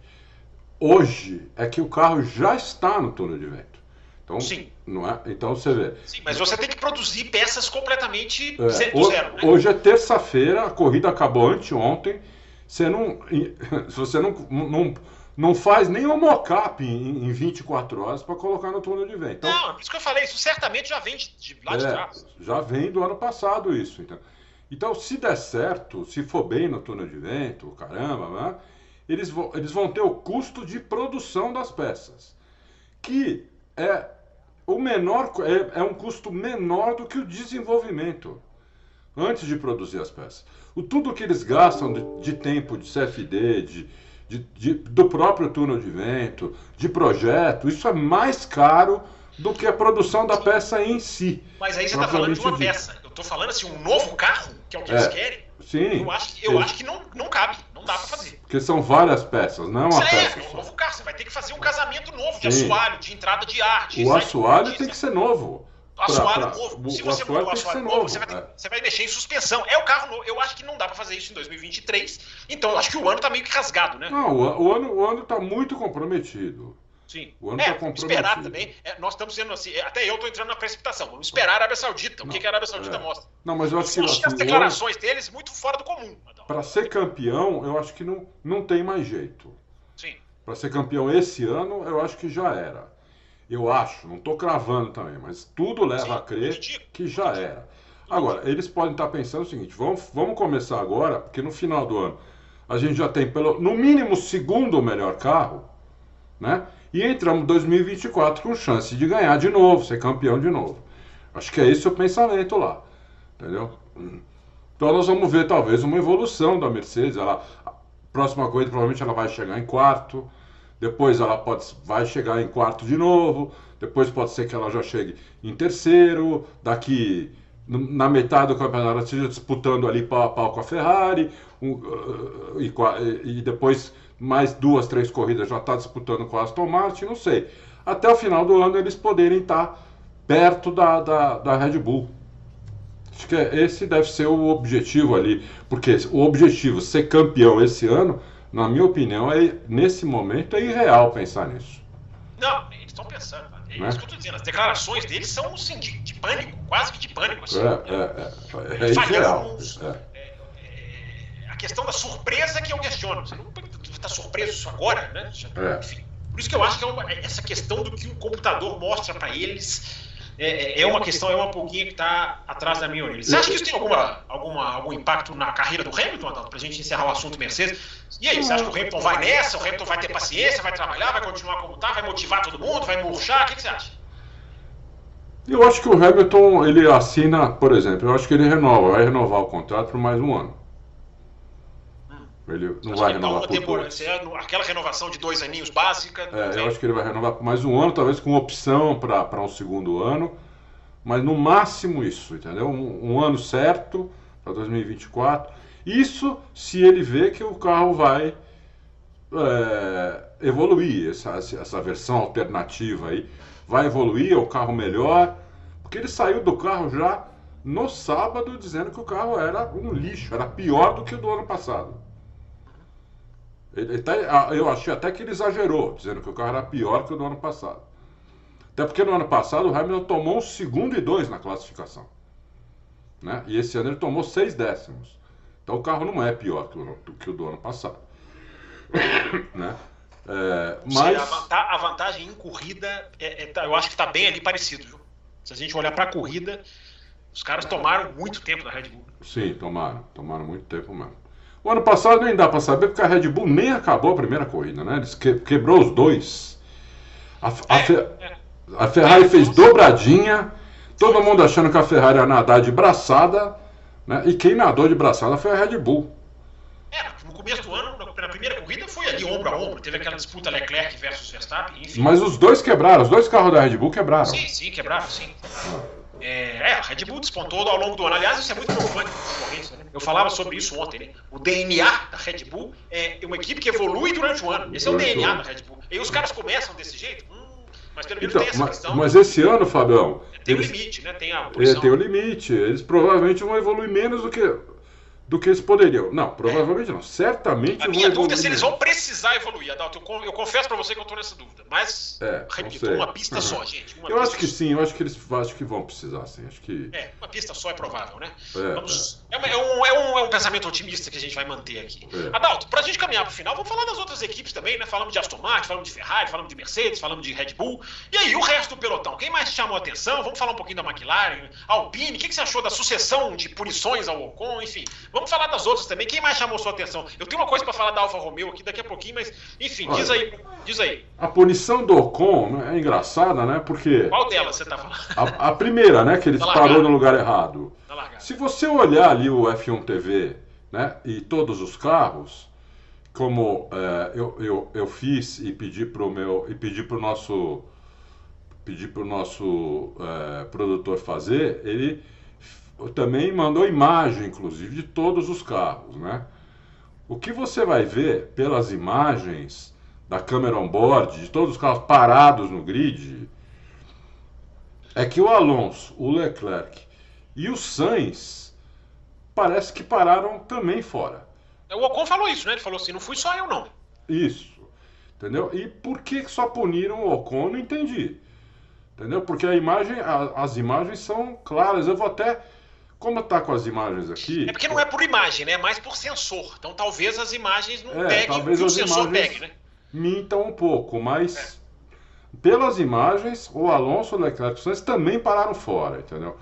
hoje é que o carro já está no túnel de vento. Então, Sim. Não é? Então você vê. Sim, mas você tem que produzir peças completamente é, do zero. Né? Hoje é terça-feira, a corrida acabou anteontem. Você não, se você não, não, não faz nem um mock-up em, em 24 horas para colocar no túnel de vento. Então, não, por isso que eu falei, isso certamente já vem de, de lá de é, trás. Já vem do ano passado isso. Então. Então, se der certo, se for bem no túnel de vento, caramba, né, eles, vão, eles vão ter o custo de produção das peças, que é o menor, é, é um custo menor do que o desenvolvimento antes de produzir as peças. O tudo que eles gastam de, de tempo de CFD, de, de, de, do próprio túnel de vento, de projeto, isso é mais caro do que a produção da peça em si. Mas aí você está falando de uma peça. Estou falando assim, um novo carro, que é o que é, eles querem. Sim. Eu acho, eu acho que não, não cabe, não dá para fazer. Porque são várias peças, não é uma é, peça. É, um novo carro. Você vai ter que fazer um casamento novo de Sim. assoalho, de entrada de ar. De o assoalho tem que ser novo. O assoalho pra, pra, novo. Se você mudar o assoalho novo, novo você, vai ter, é. você vai mexer em suspensão. É o carro novo. Eu acho que não dá para fazer isso em 2023. Então, eu acho que o ano está meio que rasgado, né? Não, o, o ano, o ano tá muito comprometido. Sim. O ano é, tá esperar também. É, nós estamos sendo assim, até eu estou entrando na precipitação. Vamos esperar a Arábia Saudita. Não, o que, que a Arábia Saudita é. mostra? Não, mas eu acho que. Assim, as declarações deles muito fora do comum. Para ser campeão, eu acho que não, não tem mais jeito. Sim. Para ser campeão esse ano, eu acho que já era. Eu acho, não estou cravando também, mas tudo leva Sim, a crer que já era. Agora, eles podem estar pensando o seguinte: vamos, vamos começar agora, porque no final do ano a gente já tem, pelo, no mínimo, o segundo melhor carro, né? E entramos em 2024 com chance de ganhar de novo, ser campeão de novo. Acho que é esse o pensamento lá. Entendeu? Então nós vamos ver talvez uma evolução da Mercedes. Ela, a próxima coisa provavelmente ela vai chegar em quarto. Depois ela pode, vai chegar em quarto de novo. Depois pode ser que ela já chegue em terceiro. Daqui na metade do campeonato ela esteja disputando ali pau a pau com a Ferrari. Um, uh, e, e depois mais duas, três corridas já está disputando com a Aston Martin, não sei. Até o final do ano eles poderem estar tá perto da, da, da Red Bull. Acho que esse deve ser o objetivo ali, porque o objetivo ser campeão esse ano, na minha opinião, é nesse momento é irreal pensar nisso. Não, eles estão pensando. É né? isso que eu estou dizendo. As declarações deles são assim, de, de pânico, quase que de pânico. Assim. É, é, é, é irreal. É. é, é a questão da surpresa que eu questiono. Você não estar tá surpreso isso agora, né? É. Enfim, por isso que eu acho que é uma, essa questão do que o computador mostra para eles é, é, uma questão, é uma pulguinha que está atrás da minha orelha. Você acha que isso tem alguma, alguma, algum impacto na carreira do Hamilton, Adalto, para a gente encerrar o assunto Mercedes? E aí, você acha que o Hamilton vai nessa? O Hamilton vai ter paciência, vai trabalhar, vai continuar como está, vai motivar todo mundo, vai murchar? O que, que você acha? Eu acho que o Hamilton, ele assina, por exemplo, eu acho que ele renova, vai renovar o contrato por mais um ano. Ele não vai renovar por dois. É aquela renovação de dois aninhos básica. É, eu acho que ele vai renovar por mais um ano, talvez com opção para um segundo ano. Mas no máximo isso, entendeu? Um, um ano certo para 2024. Isso se ele vê que o carro vai é, evoluir, essa, essa versão alternativa aí. Vai evoluir, é o carro melhor. Porque ele saiu do carro já no sábado dizendo que o carro era um lixo, era pior do que o do ano passado. Ele, ele tá, eu achei até que ele exagerou, dizendo que o carro era pior que o do ano passado. Até porque no ano passado o Hamilton tomou um segundo e dois na classificação. Né? E esse ano ele tomou seis décimos. Então o carro não é pior que o, que o do ano passado. né? É, mas... a, vantagem em corrida, é, é, tá, eu acho que está bem ali parecido. Viu? Se a gente olhar para a corrida, os caras tomaram muito tempo da Red Bull. Sim, tomaram. Tomaram muito tempo mesmo. O ano passado nem dá para saber, porque a Red Bull nem acabou a primeira corrida, né? Eles que, quebrou os dois. A, a, é, a Ferrari é, fez dobradinha, todo mundo achando que a Ferrari ia nadar de braçada, né? E quem nadou de braçada foi a Red Bull. É, no começo do ano, na primeira corrida, foi ali ombro a ombro. Teve aquela disputa Leclerc versus Verstappen, enfim. Mas os dois quebraram, os dois carros da Red Bull quebraram. Sim, sim, quebraram, sim. É, é, a Red Bull despontou ao longo do ano. Aliás, isso é muito preocupante. Né? Eu falava sobre isso ontem. Né? O DNA da Red Bull é uma equipe que evolui durante o ano. Esse é o DNA da Red Bull. E os caras começam desse jeito. Hum, mas pelo menos então, tem essa mas, questão. Mas esse ano, Fabião. Tem o um limite, né? Tem a é, tem o um limite. Eles provavelmente vão evoluir menos do que do que eles poderiam. Não, provavelmente é. não. Certamente A minha dúvida é se eles vão precisar evoluir, Adalto. Eu, eu confesso para você que eu estou nessa dúvida. Mas, é, repito, uma pista uhum. só, gente. eu acho que só. sim, eu acho que eles acho que vão precisar, sim. Acho que... É, uma pista só é provável, né? É, Vamos... é. é um, é, um, é um pensamento otimista que a gente vai manter aqui. É. Adalto, para a gente caminhar para o final, vamos falar das outras equipes também, né? Falamos de Aston Martin, falamos de Ferrari, falamos de Mercedes, falamos de Red Bull. E aí, o resto do pelotão? Quem mais chamou a atenção? Vamos falar um pouquinho da McLaren, Alpine. O que, que você achou da sucessão de punições ao Ocon? Enfim, vamos falar das outras também. Quem mais chamou sua atenção? Eu tenho uma coisa para falar da Alfa Romeo aqui daqui a pouquinho, mas enfim, Olha, diz aí, diz aí. A punição do Ocon né, é engraçada, né? Porque. Qual delas você tá falando? A, a primeira, né? Que ele parou no lugar errado. Se você olhar ali o F1 TV, né? E todos os carros, como é, eu, eu, eu fiz e pedi pro meu. E pedi pro nosso. Pedi pro nosso é, produtor fazer, ele também mandou imagem, inclusive, de todos os carros, né? O que você vai ver pelas imagens da câmera on-board, de todos os carros parados no grid, é que o Alonso, o Leclerc e o Sainz parece que pararam também fora. O Ocon falou isso, né? Ele falou assim, não fui só eu não. Isso. Entendeu? E por que só puniram o Ocon? Não entendi. Entendeu? Porque a imagem, a, as imagens são claras. Eu vou até como está com as imagens aqui. É porque não é por imagem, né? É mais por sensor. Então talvez as imagens não é, peguem talvez o sensor pegue, né? Mintam um pouco, mas é. pelas imagens, o Alonso e o Leclerc Sainz também pararam fora, entendeu?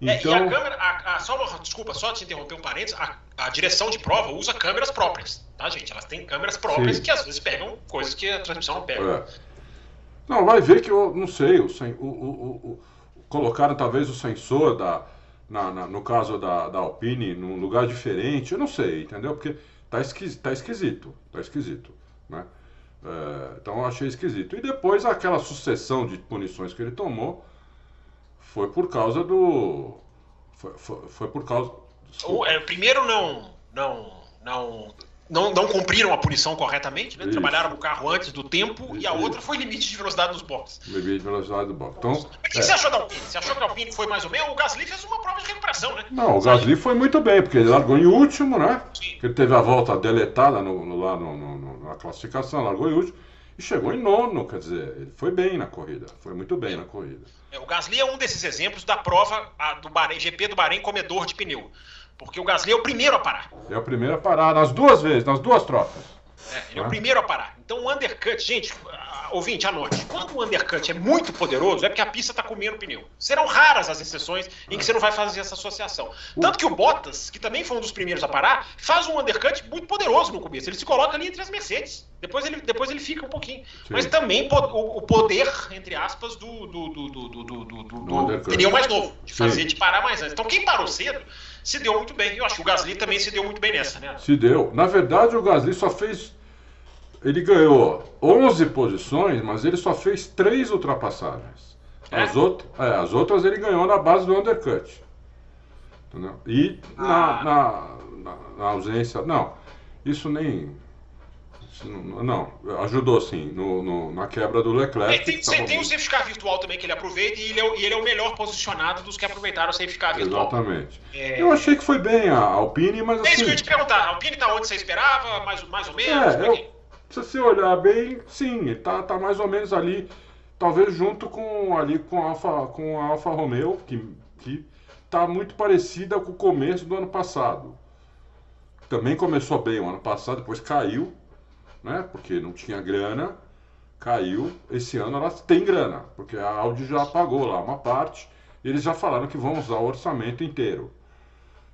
Então... É, e a então- câmera, a, a, só uma, desculpa, só te interromper um parênteses, a, a, direção de prova usa câmeras próprias, tá, gente? Elas têm câmeras próprias Sim. que às vezes pegam coisas que a transmissão não pega. É. Não, vai ver que eu não sei, o, o, o, o colocaram talvez o sensor da, na, na, no caso da, da Alpine, num lugar diferente, eu não sei, entendeu? Porque tá, esquisito, tá esquisito, tá esquisito, né? É, então eu achei esquisito. E depois aquela sucessão de punições que ele tomou foi por causa do. Foi, foi, foi por causa. É, primeiro não, não, não não, não cumpriram a punição corretamente, né? Trabalharam no carro antes do tempo Isso. e a outra foi limite de velocidade nos boxes. Limite de velocidade do box. Então, o que é. você achou da Alpine? Você achou que a Alpine foi mais ou menos? O Gasly fez uma prova de recuperação, né? Não, o Gasly foi muito bem, porque ele largou em último, né? Sim. Ele teve a volta deletada no, no, lá no, no, na classificação, largou em último e chegou em nono, quer dizer, ele foi bem na corrida, foi muito bem na corrida. É, o Gasly é um desses exemplos da prova a, do Bahrein, GP do Bahrein comedor de pneu. Porque o Gasly é o primeiro a parar. É o primeiro a parar, nas duas vezes, nas duas trocas. É, ele é o primeiro a parar. Então o undercut, gente, ah, ouvinte, anote. Quando o undercut é muito poderoso, é porque a pista está comendo pneu. Serão raras as exceções em que você não vai fazer essa associação. Tanto que o Bottas, que também foi um dos primeiros a parar, faz um undercut muito poderoso no começo. Ele se coloca ali entre as Mercedes. Depois ele, depois ele fica um pouquinho. Sim. Mas também o, o, poder, entre aspas, do, do, do, do, do, do, do pneu mais novo, de fazer, Sim. de parar mais antes. Então quem parou cedo se deu muito bem. Eu acho que o Gasly também se deu muito bem nessa, né? Se deu. Na verdade, o Gasly só fez ele ganhou 11 posições, mas ele só fez três ultrapassagens. É? As, out é, as outras ele ganhou na base do undercut. Entendeu? E ah. na, na, na, ausência. Não, isso nem. Não, ajudou sim no, no, na quebra do Leclerc. É, tem, tem, tem o safety car virtual também que ele aproveita e ele é, e ele é o melhor posicionado dos que aproveitaram o safety car virtual. Exatamente. É... Eu achei que foi bem a Alpine, mas. É isso que eu ia assim te perguntar. A Alpine tá onde você esperava, mais, mais ou menos? É, eu, se você olhar bem, sim, está tá mais ou menos ali, talvez junto com ali com a Alfa, com a Alfa Romeo, que, que tá muito parecida com o começo do ano passado. Também começou bem o ano passado, depois caiu, né? Porque não tinha grana, caiu. Esse ano ela tem grana, porque a Audi já pagou lá uma parte. Eles já falaram que vão usar o orçamento inteiro.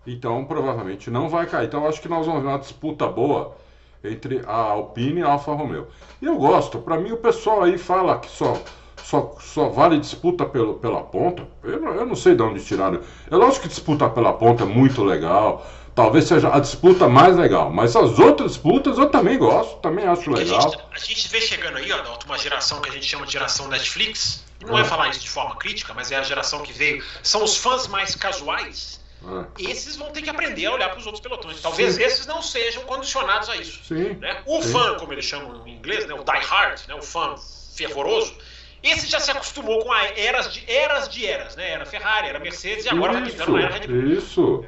Então, provavelmente não vai cair. Então, acho que nós vamos ver uma disputa boa entre a Alpine e a Alfa Romeo. E eu gosto, para mim o pessoal aí fala que só, só, só vale disputa pelo, pela ponta. Eu não, eu não sei de onde tiraram. É lógico que disputar pela ponta é muito legal. Talvez seja a disputa mais legal, mas as outras disputas eu também gosto, também acho legal. A gente, a gente vê chegando aí, ó, uma geração que a gente chama de geração Netflix. Não é. é falar isso de forma crítica, mas é a geração que veio. São os fãs mais casuais ah. Esses vão ter que aprender a olhar para os outros pelotões. Talvez Sim. esses não sejam condicionados a isso. Sim. Né? O Sim. fã, como eles chamam em inglês, né? o die hard, né? o fã fervoroso, esse já se acostumou com a eras de eras, de eras né? Era Ferrari, era Mercedes e agora está pintando era Red Bull. Isso.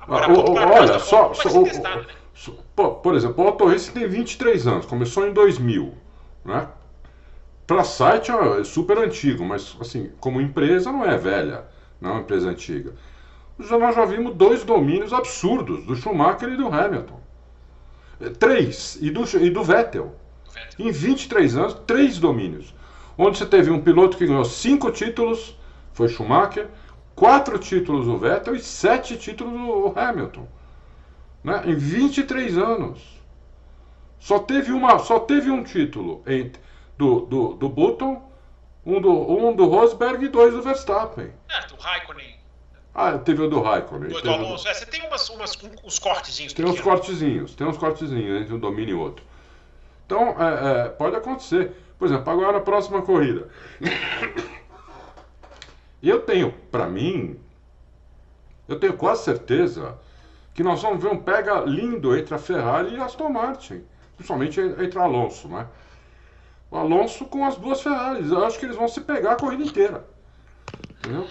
Agora, ah, o, olha, só, só o, testado, né? por, por exemplo, o Auto Race tem 23 anos, começou em 2000, né? Para site é super antigo, mas assim, como empresa não é velha, não é uma empresa antiga nós já vimos dois domínios absurdos do Schumacher e do Hamilton. É, três, e do, e do Vettel. Em 23 anos, três domínios. Onde você teve um piloto que ganhou cinco títulos, foi Schumacher, quatro títulos o Vettel e sete títulos o Hamilton. Né? Em 23 anos. Só teve, uma, só teve um título entre, do, do, do Button, um do, um do Rosberg e dois do Verstappen. É, do Raikkonen ah, teve o do Raikkonen. O do Alonso. É, você tem umas, umas, uns cortezinhos. Tem uns cortezinhos, tem uns cortezinhos entre um domínio e outro. Então, é, é, pode acontecer. Por exemplo, agora a próxima corrida. eu tenho, para mim, eu tenho quase certeza que nós vamos ver um pega lindo entre a Ferrari e a Aston Martin. Principalmente entre Alonso, né? O Alonso com as duas Ferraris. Eu acho que eles vão se pegar a corrida inteira. Entendeu?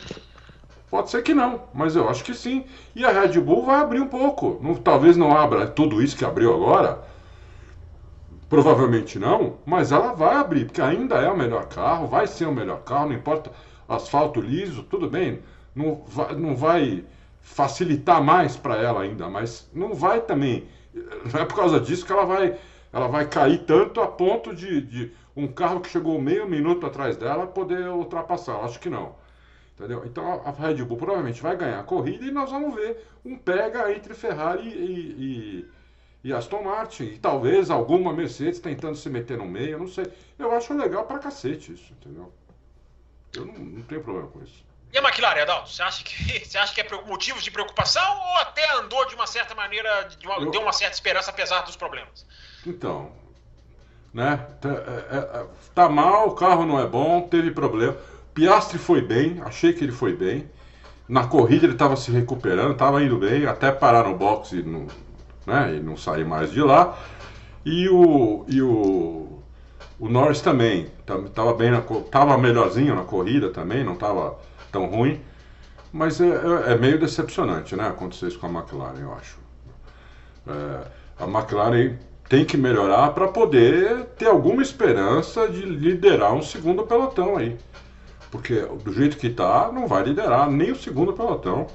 Pode ser que não, mas eu acho que sim. E a Red Bull vai abrir um pouco. Não, talvez não abra tudo isso que abriu agora. Provavelmente não, mas ela vai abrir, porque ainda é o melhor carro, vai ser o melhor carro, não importa asfalto liso, tudo bem. Não vai, não vai facilitar mais para ela ainda, mas não vai também. Não é por causa disso que ela vai, ela vai cair tanto a ponto de, de um carro que chegou meio minuto atrás dela poder ultrapassar. Acho que não. Entendeu? Então a Red Bull provavelmente vai ganhar a corrida e nós vamos ver um pega entre Ferrari e, e, e, Aston Martin. E talvez alguma Mercedes tentando se meter no meio, não sei. Eu acho legal pra cacete isso, entendeu? Eu não, não tenho problema com isso. E a McLaren, Adalto, você acha que você acha que é motivo de preocupação ou até andou de uma certa maneira, de uma, eu... deu uma certa esperança apesar dos problemas? Então, né? Tá, é, é, tá mal, o carro não é bom, teve problema. Piastri foi bem, achei que ele foi bem. Na corrida ele estava se recuperando, estava indo bem, até parar no box e não, né, e não sair mais de lá. E o, e o, o Norris também, estava bem, estava melhorzinho na corrida também, não estava tão ruim. Mas é, é, é, meio decepcionante, né, acontecer isso com a McLaren, eu acho. É, a McLaren tem que melhorar para poder ter alguma esperança de liderar um segundo pelotão aí. Porque do jeito que está, não vai liderar nem o segundo pelotão.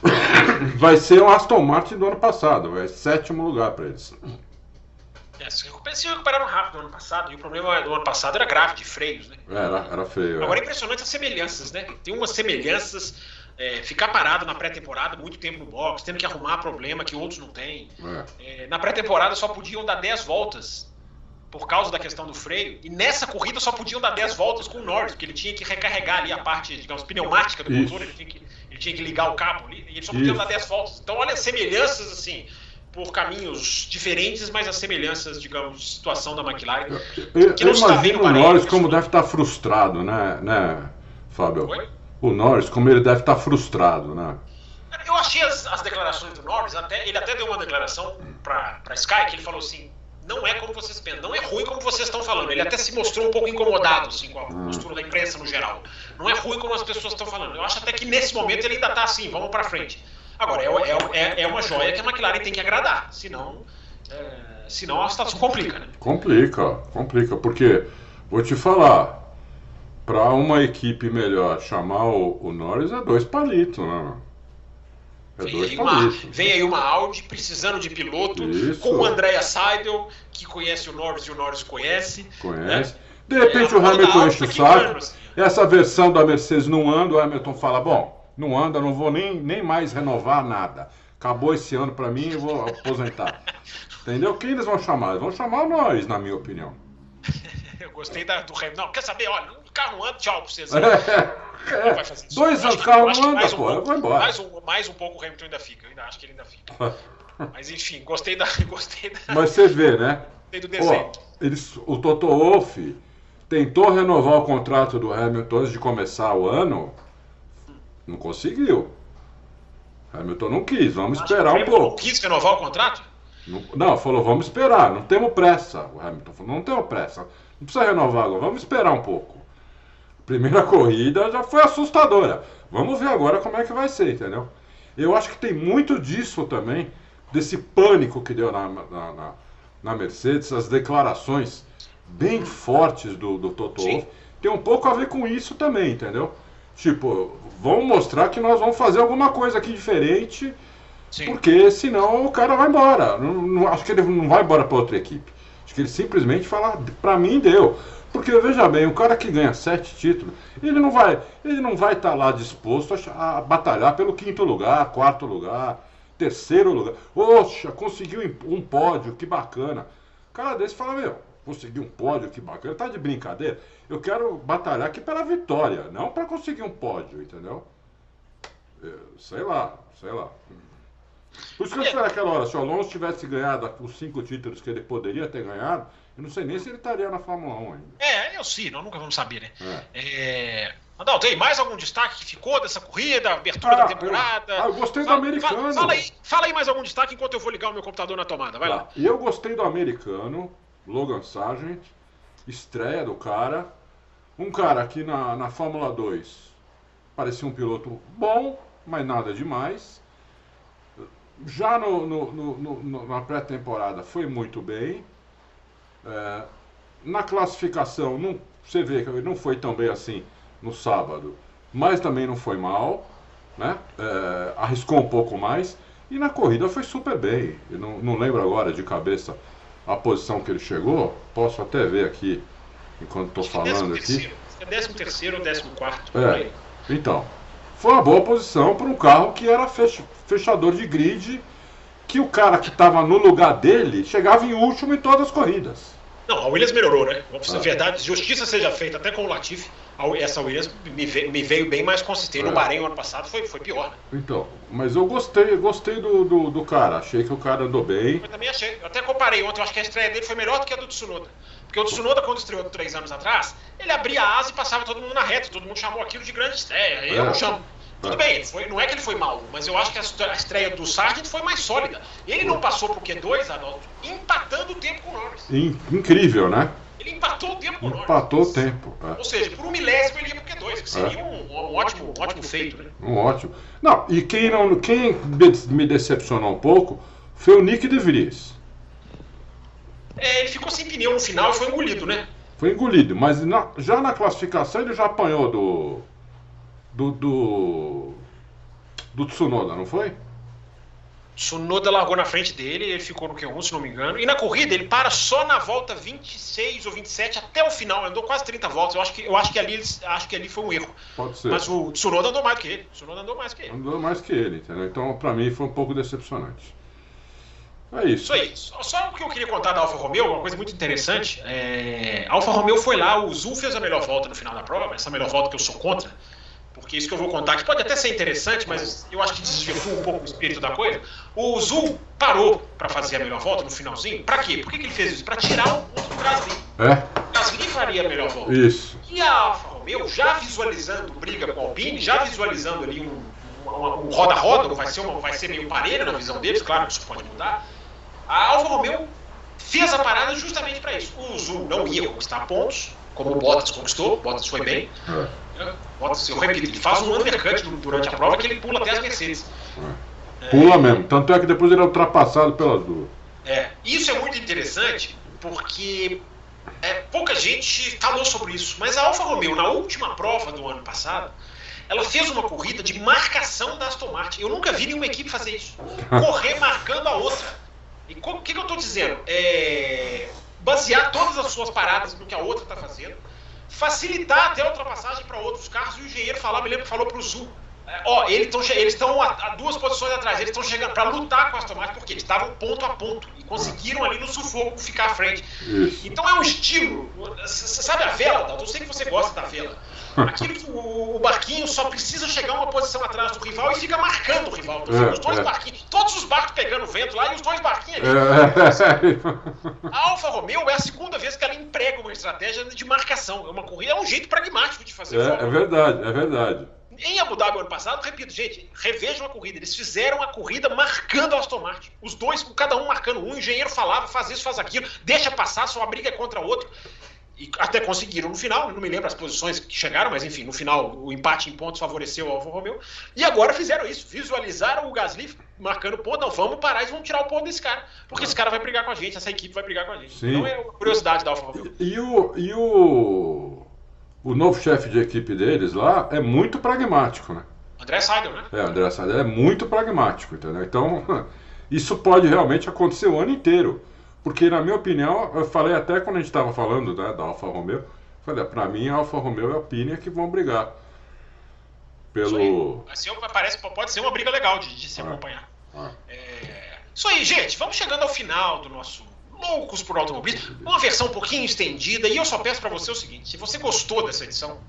Vai ser o Aston Martin do ano passado, vai sétimo lugar para eles. É, se recuperaram rápido no ano passado, e o problema do ano passado era grave, de freios, né? Era, era feio. Agora é impressionante as semelhanças, né? Tem umas semelhanças, é, ficar parado na pré-temporada, muito tempo no box, tendo que arrumar problema que outros não têm. É. É, na pré-temporada só podiam dar 10 voltas por causa da questão do freio, e nessa corrida só podiam dar 10 voltas com o Norris, porque ele tinha que recarregar ali a parte, digamos, pneumática do motor, ele tinha, que, ele tinha que ligar o cabo ali, e ele só podia dar 10 voltas. Então, olha as semelhanças, assim, por caminhos diferentes, mas as semelhanças, digamos, situação da McLaren. Eu, eu imagino o Norris como deve estar frustrado, né, né Fábio? Oi? O Norris, como ele deve estar frustrado, né? Eu achei as, as declarações do Norris, até, ele até deu uma declaração para Sky, que ele falou assim, não é como vocês pensam, não é ruim como vocês estão falando. Ele até se mostrou um pouco incomodado assim, com a postura da imprensa no geral. Não é ruim como as pessoas estão falando. Eu acho até que nesse momento ele ainda está assim, vamos para frente. Agora, é, é, é, é, uma joia que a McLaren tem que agradar, senão, é, senão a situação complica. Né? Complica, complica, porque, vou te falar, para uma equipe melhor chamar o, o Norris é dois palitos, né? É vem, aí uma, vem aí uma Audi precisando de piloto, Isso. com o Andrea Seidel, que conhece o Norris e o Norris conhece. Conhece. Né? De repente é, o Hamilton enche o saco. Essa versão da Mercedes não anda, o Hamilton fala, bom, não anda, não vou nem, nem mais renovar nada. Acabou esse ano para mim, eu vou aposentar. Entendeu? Quem eles vão chamar? Eles vão chamar nós, na minha opinião. eu gostei da, do Hamilton. Não, quer saber? Olha, o carro anda, tchau pra vocês. É, é, dois anos, o carro não anda, pô, um vou embora. Mais um, mais um pouco o Hamilton ainda fica. Eu ainda acho que ele ainda fica. Mas enfim, gostei da. Gostei da... Mas você vê, né? Gostei do desenho. eles, o Toto Wolff tentou renovar o contrato do Hamilton antes de começar o ano não conseguiu. Hamilton não quis, vamos Acho esperar um pouco. Não quis renovar o contrato? Não, não, falou, vamos esperar, não temos pressa. O Hamilton falou, não temos pressa, não precisa renovar agora, vamos esperar um pouco. Primeira corrida já foi assustadora. Vamos ver agora como é que vai ser, entendeu? Eu acho que tem muito disso também, desse pânico que deu na, na, na, na Mercedes, as declarações bem fortes do, do Toto Wolff. Tem um pouco a ver com isso também, entendeu? Tipo, vamos mostrar que nós vamos fazer alguma coisa aqui diferente, Sim. porque senão o cara vai embora. Não, não, acho que ele não vai embora para outra equipe. Acho que ele simplesmente fala, para mim deu. Porque veja bem, o cara que ganha sete títulos, ele não vai, ele não vai estar tá lá disposto a, a, batalhar pelo quinto lugar, quarto lugar, terceiro lugar. Poxa, conseguiu um pódio, que bacana. O cara desse fala, meu, conseguir um pódio, que bacana, tá de brincadeira. Eu quero batalhar aqui pela vitória, não para conseguir um pódio, entendeu? Eu, é, sei lá, sei lá. Por isso que eu falei naquela hora, se o Alonso tivesse ganhado os cinco títulos que ele poderia ter ganhado, eu não sei nem se ele estaria na Fórmula 1 ainda. É, eu sim, nós nunca vamos saber, né? É. é... Adal, tem mais algum destaque que ficou dessa corrida, abertura ah, da temporada? Eu, ah, eu gostei fala, do americano. Fala, fala, aí, fala aí mais algum destaque enquanto eu vou ligar o meu computador na tomada, vai tá. lá. E eu gostei do americano, Logan Sargent, estreia do cara. Um cara que na, na Fórmula 2 parecia um piloto bom, mas nada demais. Já no, no, no, na pré-temporada foi muito bem. É, na classificação, não, você vê que ele não foi tão bem assim no sábado, mas também não foi mal. Né? É, arriscou um pouco mais. E na corrida foi super bem. Eu não, não lembro agora de cabeça a posição que ele chegou, posso até ver aqui enquanto estou falando aqui. É 13 terceiro ou 14 quarto. É. Então, foi uma boa posição para um carro que era fechador de grid, que o cara que estava no lugar dele chegava em último em todas as corridas. Não, a Williams melhorou, né? Vamos ah. verdade, justiça seja feita até com o Latifi. Essa Williams me veio, bem mais consistente. É. No Bahrein, ano passado, foi, foi pior, né? Então, mas eu gostei, gostei do, do, do, cara. Achei que o cara andou bem. Eu também achei. Eu até comparei ontem, eu acho que a estreia dele foi melhor do que a do Tsunoda. Porque o Tsunoda, quando estreou três anos atrás, ele abria a asa e passava todo mundo na reta. Todo mundo chamou aquilo de grande estreia. Eu é. não chamo. Tudo bem, foi, não é que ele foi mal, mas eu acho que a, estreia do Sargent foi mais sólida. Ele não passou por Q2, Adolfo, empatando o tempo com o Norris. Incrível, né? Ele empatou o tempo com o Norris. Empatou o tempo. É. Ou seja, por um milésimo ele ia pro Q2, que seria é. um, um, ótimo, um ótimo feito, né? Um ótimo. Não, e quem, não, quem me decepcionou um pouco foi o Nick De Vries. É, ele ficou sem pneu no final e foi engolido, né? Foi engolido, mas na, já na classificação ele já apanhou do do, do, do Tsunoda, não foi? Tsunoda largou na frente dele, ele ficou no Q1, se não me engano. E na corrida ele para só na volta 26 ou 27 até o final, andou quase 30 voltas. Eu acho que, eu acho que, ali, acho que ali foi um erro. Pode ser. Mas o Tsunoda andou mais que ele. Tsunoda andou mais que ele. Andou mais que ele, entendeu? Então, pra mim, foi um pouco decepcionante. É isso. Isso aí. Só, só o que eu queria contar da Alfa Romeo, uma coisa muito interessante. É... A Alfa Romeo foi lá, o Zul fez a melhor volta no final da prova, essa melhor volta que eu sou contra porque isso que eu vou contar aqui pode até ser interessante, mas eu acho que desvirtua um pouco o espírito da coisa. O Zul parou para fazer a melhor volta no finalzinho. Para quê? Por que, que ele fez isso? Para tirar o ponto do Gasly. É? O Gasly faria a melhor volta. Isso. E a Alfa Romeo, já visualizando briga com a Alpine, já visualizando ali um roda-roda, um vai, ser vai ser meio parelho na visão deles, claro que isso pode mudar. A Alfa Romeo fez a parada justamente para isso. O Zul não ia conquistar pontos, como o Bottas conquistou, o Bottas foi bem. É. Bottas, eu repito, ele faz um undercut durante a prova que ele pula até as Mercedes. É. Pula mesmo, tanto é que depois ele é ultrapassado pelas duas. É, isso é muito interessante porque é, pouca gente falou sobre isso, mas a Alfa Romeo, na última prova do ano passado, ela fez uma corrida de marcação da Aston Martin. Eu nunca vi nenhuma equipe fazer isso. Correr marcando a outra. E o que, que, eu estou dizendo? É, basear todas as suas paradas no que a outra está fazendo, facilitar até a ultrapassagem para outros carros. E o engenheiro falar, me lembro que falou para o Sul. É, ó, eles estão a, a, duas posições atrás, eles estão chegando para lutar com a Aston Martin, porque eles estavam ponto a ponto e conseguiram ali no sufoco ficar à frente. Então é um estilo. Você sabe a vela, eu sei que você gosta da vela. Aquilo que o, o, barquinho só precisa chegar uma posição atrás do rival e fica marcando o rival. É, os dois é. barquinhos, todos os barcos pegando vento lá e os dois barquinhos aqui. É. Alfa Romeo é a segunda vez que ela emprega uma estratégia de marcação. É uma corrida, é um jeito pragmático de fazer. É, é verdade, é verdade. Em Abu Dhabi ano passado, repito, gente, revejam a corrida. Eles fizeram a corrida marcando a Aston Martin. Os dois, cada um marcando um. O engenheiro falava, faz isso, faz aquilo, deixa passar, só a briga é contra o outro. E até conseguiram no final, não me lembro as posições que chegaram, mas enfim, no final o empate em pontos favoreceu o Alfa Romeo. E agora fizeram isso, visualizaram o Gasly marcando ponto, não, vamos parar e vamos tirar o ponto desse cara. Porque esse cara vai brigar com a gente, essa equipe vai brigar com a gente. Sim. Então é curiosidade da Alfa Romeo. E, e o. E o... O novo chefe de equipe deles lá é muito pragmático, né? André Seidel, né? É, André Seidel é muito pragmático, entendeu? Então, isso pode realmente acontecer o ano inteiro. Porque, na minha opinião, eu falei até quando a gente estava falando né, da Alfa Romeo, falei, para mim a Alfa Romeo e a Alpine é que vão brigar. Pelo. Aí, parece, pode ser uma briga legal de, de se ah, acompanhar. Ah. É... Isso aí, gente, vamos chegando ao final do nosso Loucos por Automobilismo, uma versão um pouquinho estendida, e eu só peço para você o seguinte: se você gostou dessa edição,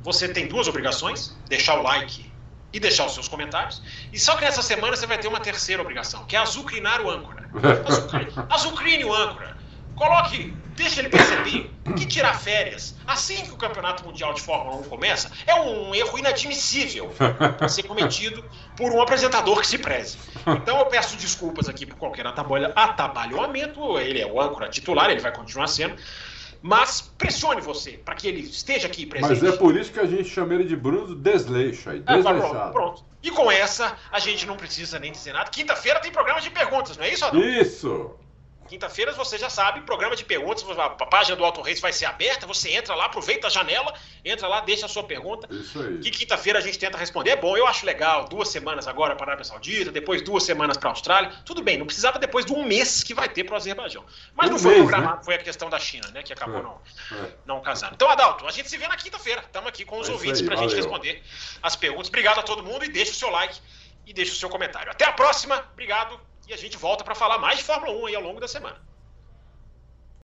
você tem duas obrigações: deixar o like e deixar os seus comentários. E só que nessa semana você vai ter uma terceira obrigação, que é azucrinar o âncora. Azucrine o âncora. Coloque, deixa ele perceber que tirar férias assim que o Campeonato Mundial de Fórmula 1 começa é um erro inadmissível a ser cometido por um apresentador que se preze. Então eu peço desculpas aqui por qualquer atabalhamento. Ele é o âncora titular, ele vai continuar sendo. Mas pressione você para que ele esteja aqui presente. Mas é por isso que a gente chama ele de Bruno Desleixo. Aí, desleixado. É, pronto, pronto. E com essa, a gente não precisa nem dizer nada. Quinta-feira tem programa de perguntas, não é isso, Adão? Isso! Quinta-feira, você já sabe, programa de perguntas, a página do Auto Race vai ser aberta, você entra lá, aproveita a janela, entra lá, deixa a sua pergunta. Isso aí. Que quinta-feira a gente tenta responder. É bom, eu acho legal, duas semanas agora para a Arábia Saudita, depois duas semanas para a Austrália. Tudo bem, não precisava depois de um mês que vai ter para o Azerbaijão. Mas um não foi mês, programado, né? foi a questão da China, né, que acabou é. não, é. não casando. Então, Adalto, a gente se vê na quinta-feira. Estamos aqui com os é ouvintes para a gente responder as perguntas. Obrigado a todo mundo e deixa o seu like e deixa o seu comentário. Até a próxima, obrigado. E a gente volta para falar mais de Fórmula 1 aí ao longo da semana.